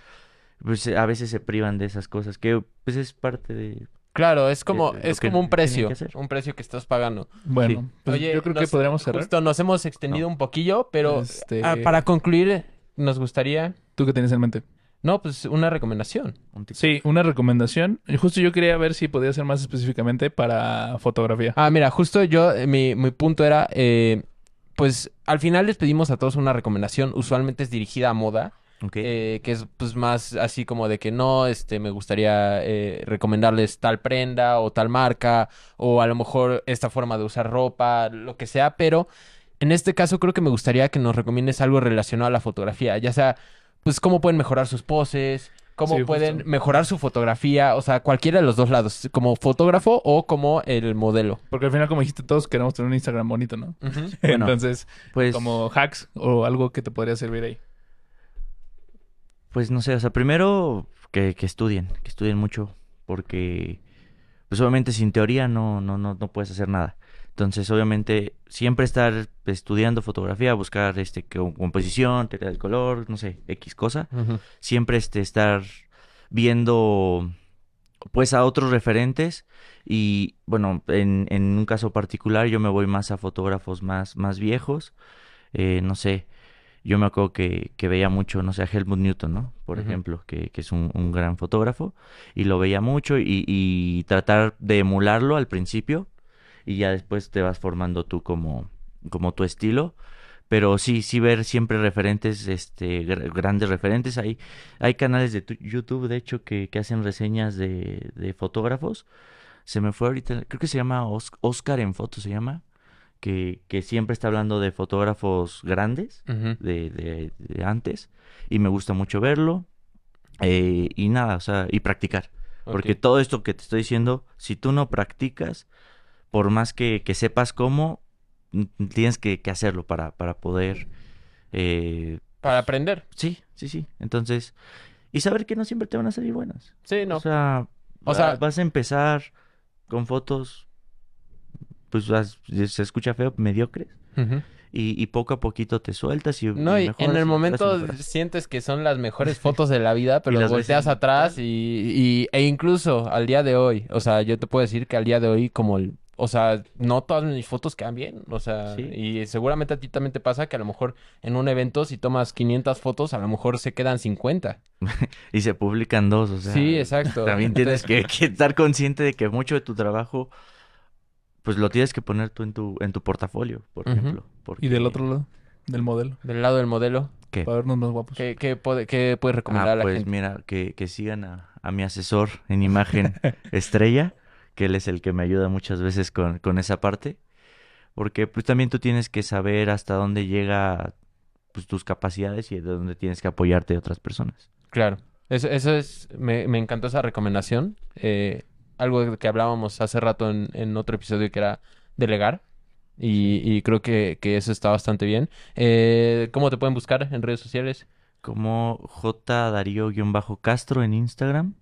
pues a veces se privan de esas cosas que pues es parte de Claro, es como es como un precio, un precio que estás pagando. Bueno, pues Oye, yo creo que podríamos cerrar. Justo nos hemos extendido un poquillo, pero este ah, para concluir nos gustaría ¿Tú qué tienes en mente? No, pues una recomendación. Sí, una recomendación. Y justo yo quería ver si podía ser más específicamente para fotografía. Ah, mira, justo yo, eh, mi, mi punto era, eh, pues al final les pedimos a todos una recomendación. Usualmente es dirigida a moda. Eh, que es pues más así como de que no, este, me gustaría recomendarles tal prenda o tal marca o a lo mejor esta forma de usar ropa, lo que sea, pero en este caso creo que me gustaría que nos recomiendes algo relacionado a la fotografía, ya sea pues cómo pueden mejorar sus poses, cómo pueden mejorar su fotografía, o sea, cualquiera de los dos lados, como fotógrafo o como el modelo. Porque al final, como dijiste, todos queremos tener un Instagram bonito, ¿no? Entonces, pues, como hacks o algo que te podría servir ahí. Pues no sé, o sea, primero que, que estudien, que estudien mucho, porque pues obviamente sin teoría no, no, no, no puedes hacer nada. Entonces, obviamente, siempre estar estudiando fotografía, buscar este composición, teoría del color, no sé, X cosa. Siempre este estar viendo pues a otros referentes y bueno, en, en un caso particular yo me voy más a fotógrafos más, más viejos, eh, no sé, yo me acuerdo que, que, veía mucho, no sé, a Helmut Newton, ¿no? Por ejemplo, que, que es un, un, gran fotógrafo y lo veía mucho y, y, tratar de emularlo al principio y ya después te vas formando tú como, como tu estilo pero sí, sí ver siempre referentes, este, grandes referentes. Hay, hay canales de YouTube, de hecho, que, que hacen reseñas de, de, fotógrafos. Se me fue ahorita, creo que se llama Oscar en foto, se llama. Que, que siempre está hablando de fotógrafos grandes, de, de, de, antes. Y me gusta mucho verlo. Eh, y nada, o sea, y practicar. Okay. Porque todo esto que te estoy diciendo, si tú no practicas, por más que, que sepas cómo, tienes que, que hacerlo para, para poder... Eh, para aprender. Sí, sí, sí. Entonces, y saber que no siempre te van a salir buenas. Sí, no. O sea, o sea vas a empezar con fotos, pues vas, se escucha feo, mediocres. Uh -huh. y, y, poco a poquito te sueltas y... No, y, en el momento sientes que son las mejores fotos de la vida, pero volteas atrás y, y, e incluso al día de hoy, o sea, yo te puedo decir que al día de hoy como el o sea, no todas mis fotos quedan bien. O sea, sí. y seguramente a ti también te pasa que a lo mejor en un evento, si tomas 500 fotos, a lo mejor se quedan 50. y se publican dos, o sea. Sí, exacto. También tienes que, que, estar consciente de que mucho de tu trabajo, pues lo tienes que poner tú en tu, en tu portafolio, por uh -huh. ejemplo. Porque... ¿Y del otro lado? Del modelo. Del lado del modelo. ¿Qué? Para vernos más guapos. ¿Qué, qué, puede, qué puedes recomendar ah, a la pues gente? mira, que, que sigan a, a mi asesor en imagen estrella que él es el que me ayuda muchas veces con, con, esa parte, porque pues también tú tienes que saber hasta dónde llega pues, tus capacidades y de dónde tienes que apoyarte de otras personas. Claro, eso, eso es, me, me encantó esa recomendación, eh, algo que hablábamos hace rato en, en otro episodio que era delegar. Y, y creo que, que, eso está bastante bien. Eh, ¿Cómo te pueden buscar en redes sociales? Como J Darío-Castro en Instagram.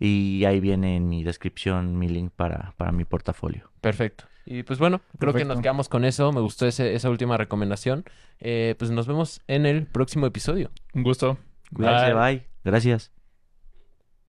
Y ahí viene en mi descripción mi link para, para mi portafolio. Perfecto. Y pues bueno, creo Perfecto. que nos quedamos con eso. Me gustó ese, esa última recomendación. Eh, pues nos vemos en el próximo episodio. Un gusto. Cuídense, bye. bye. Gracias.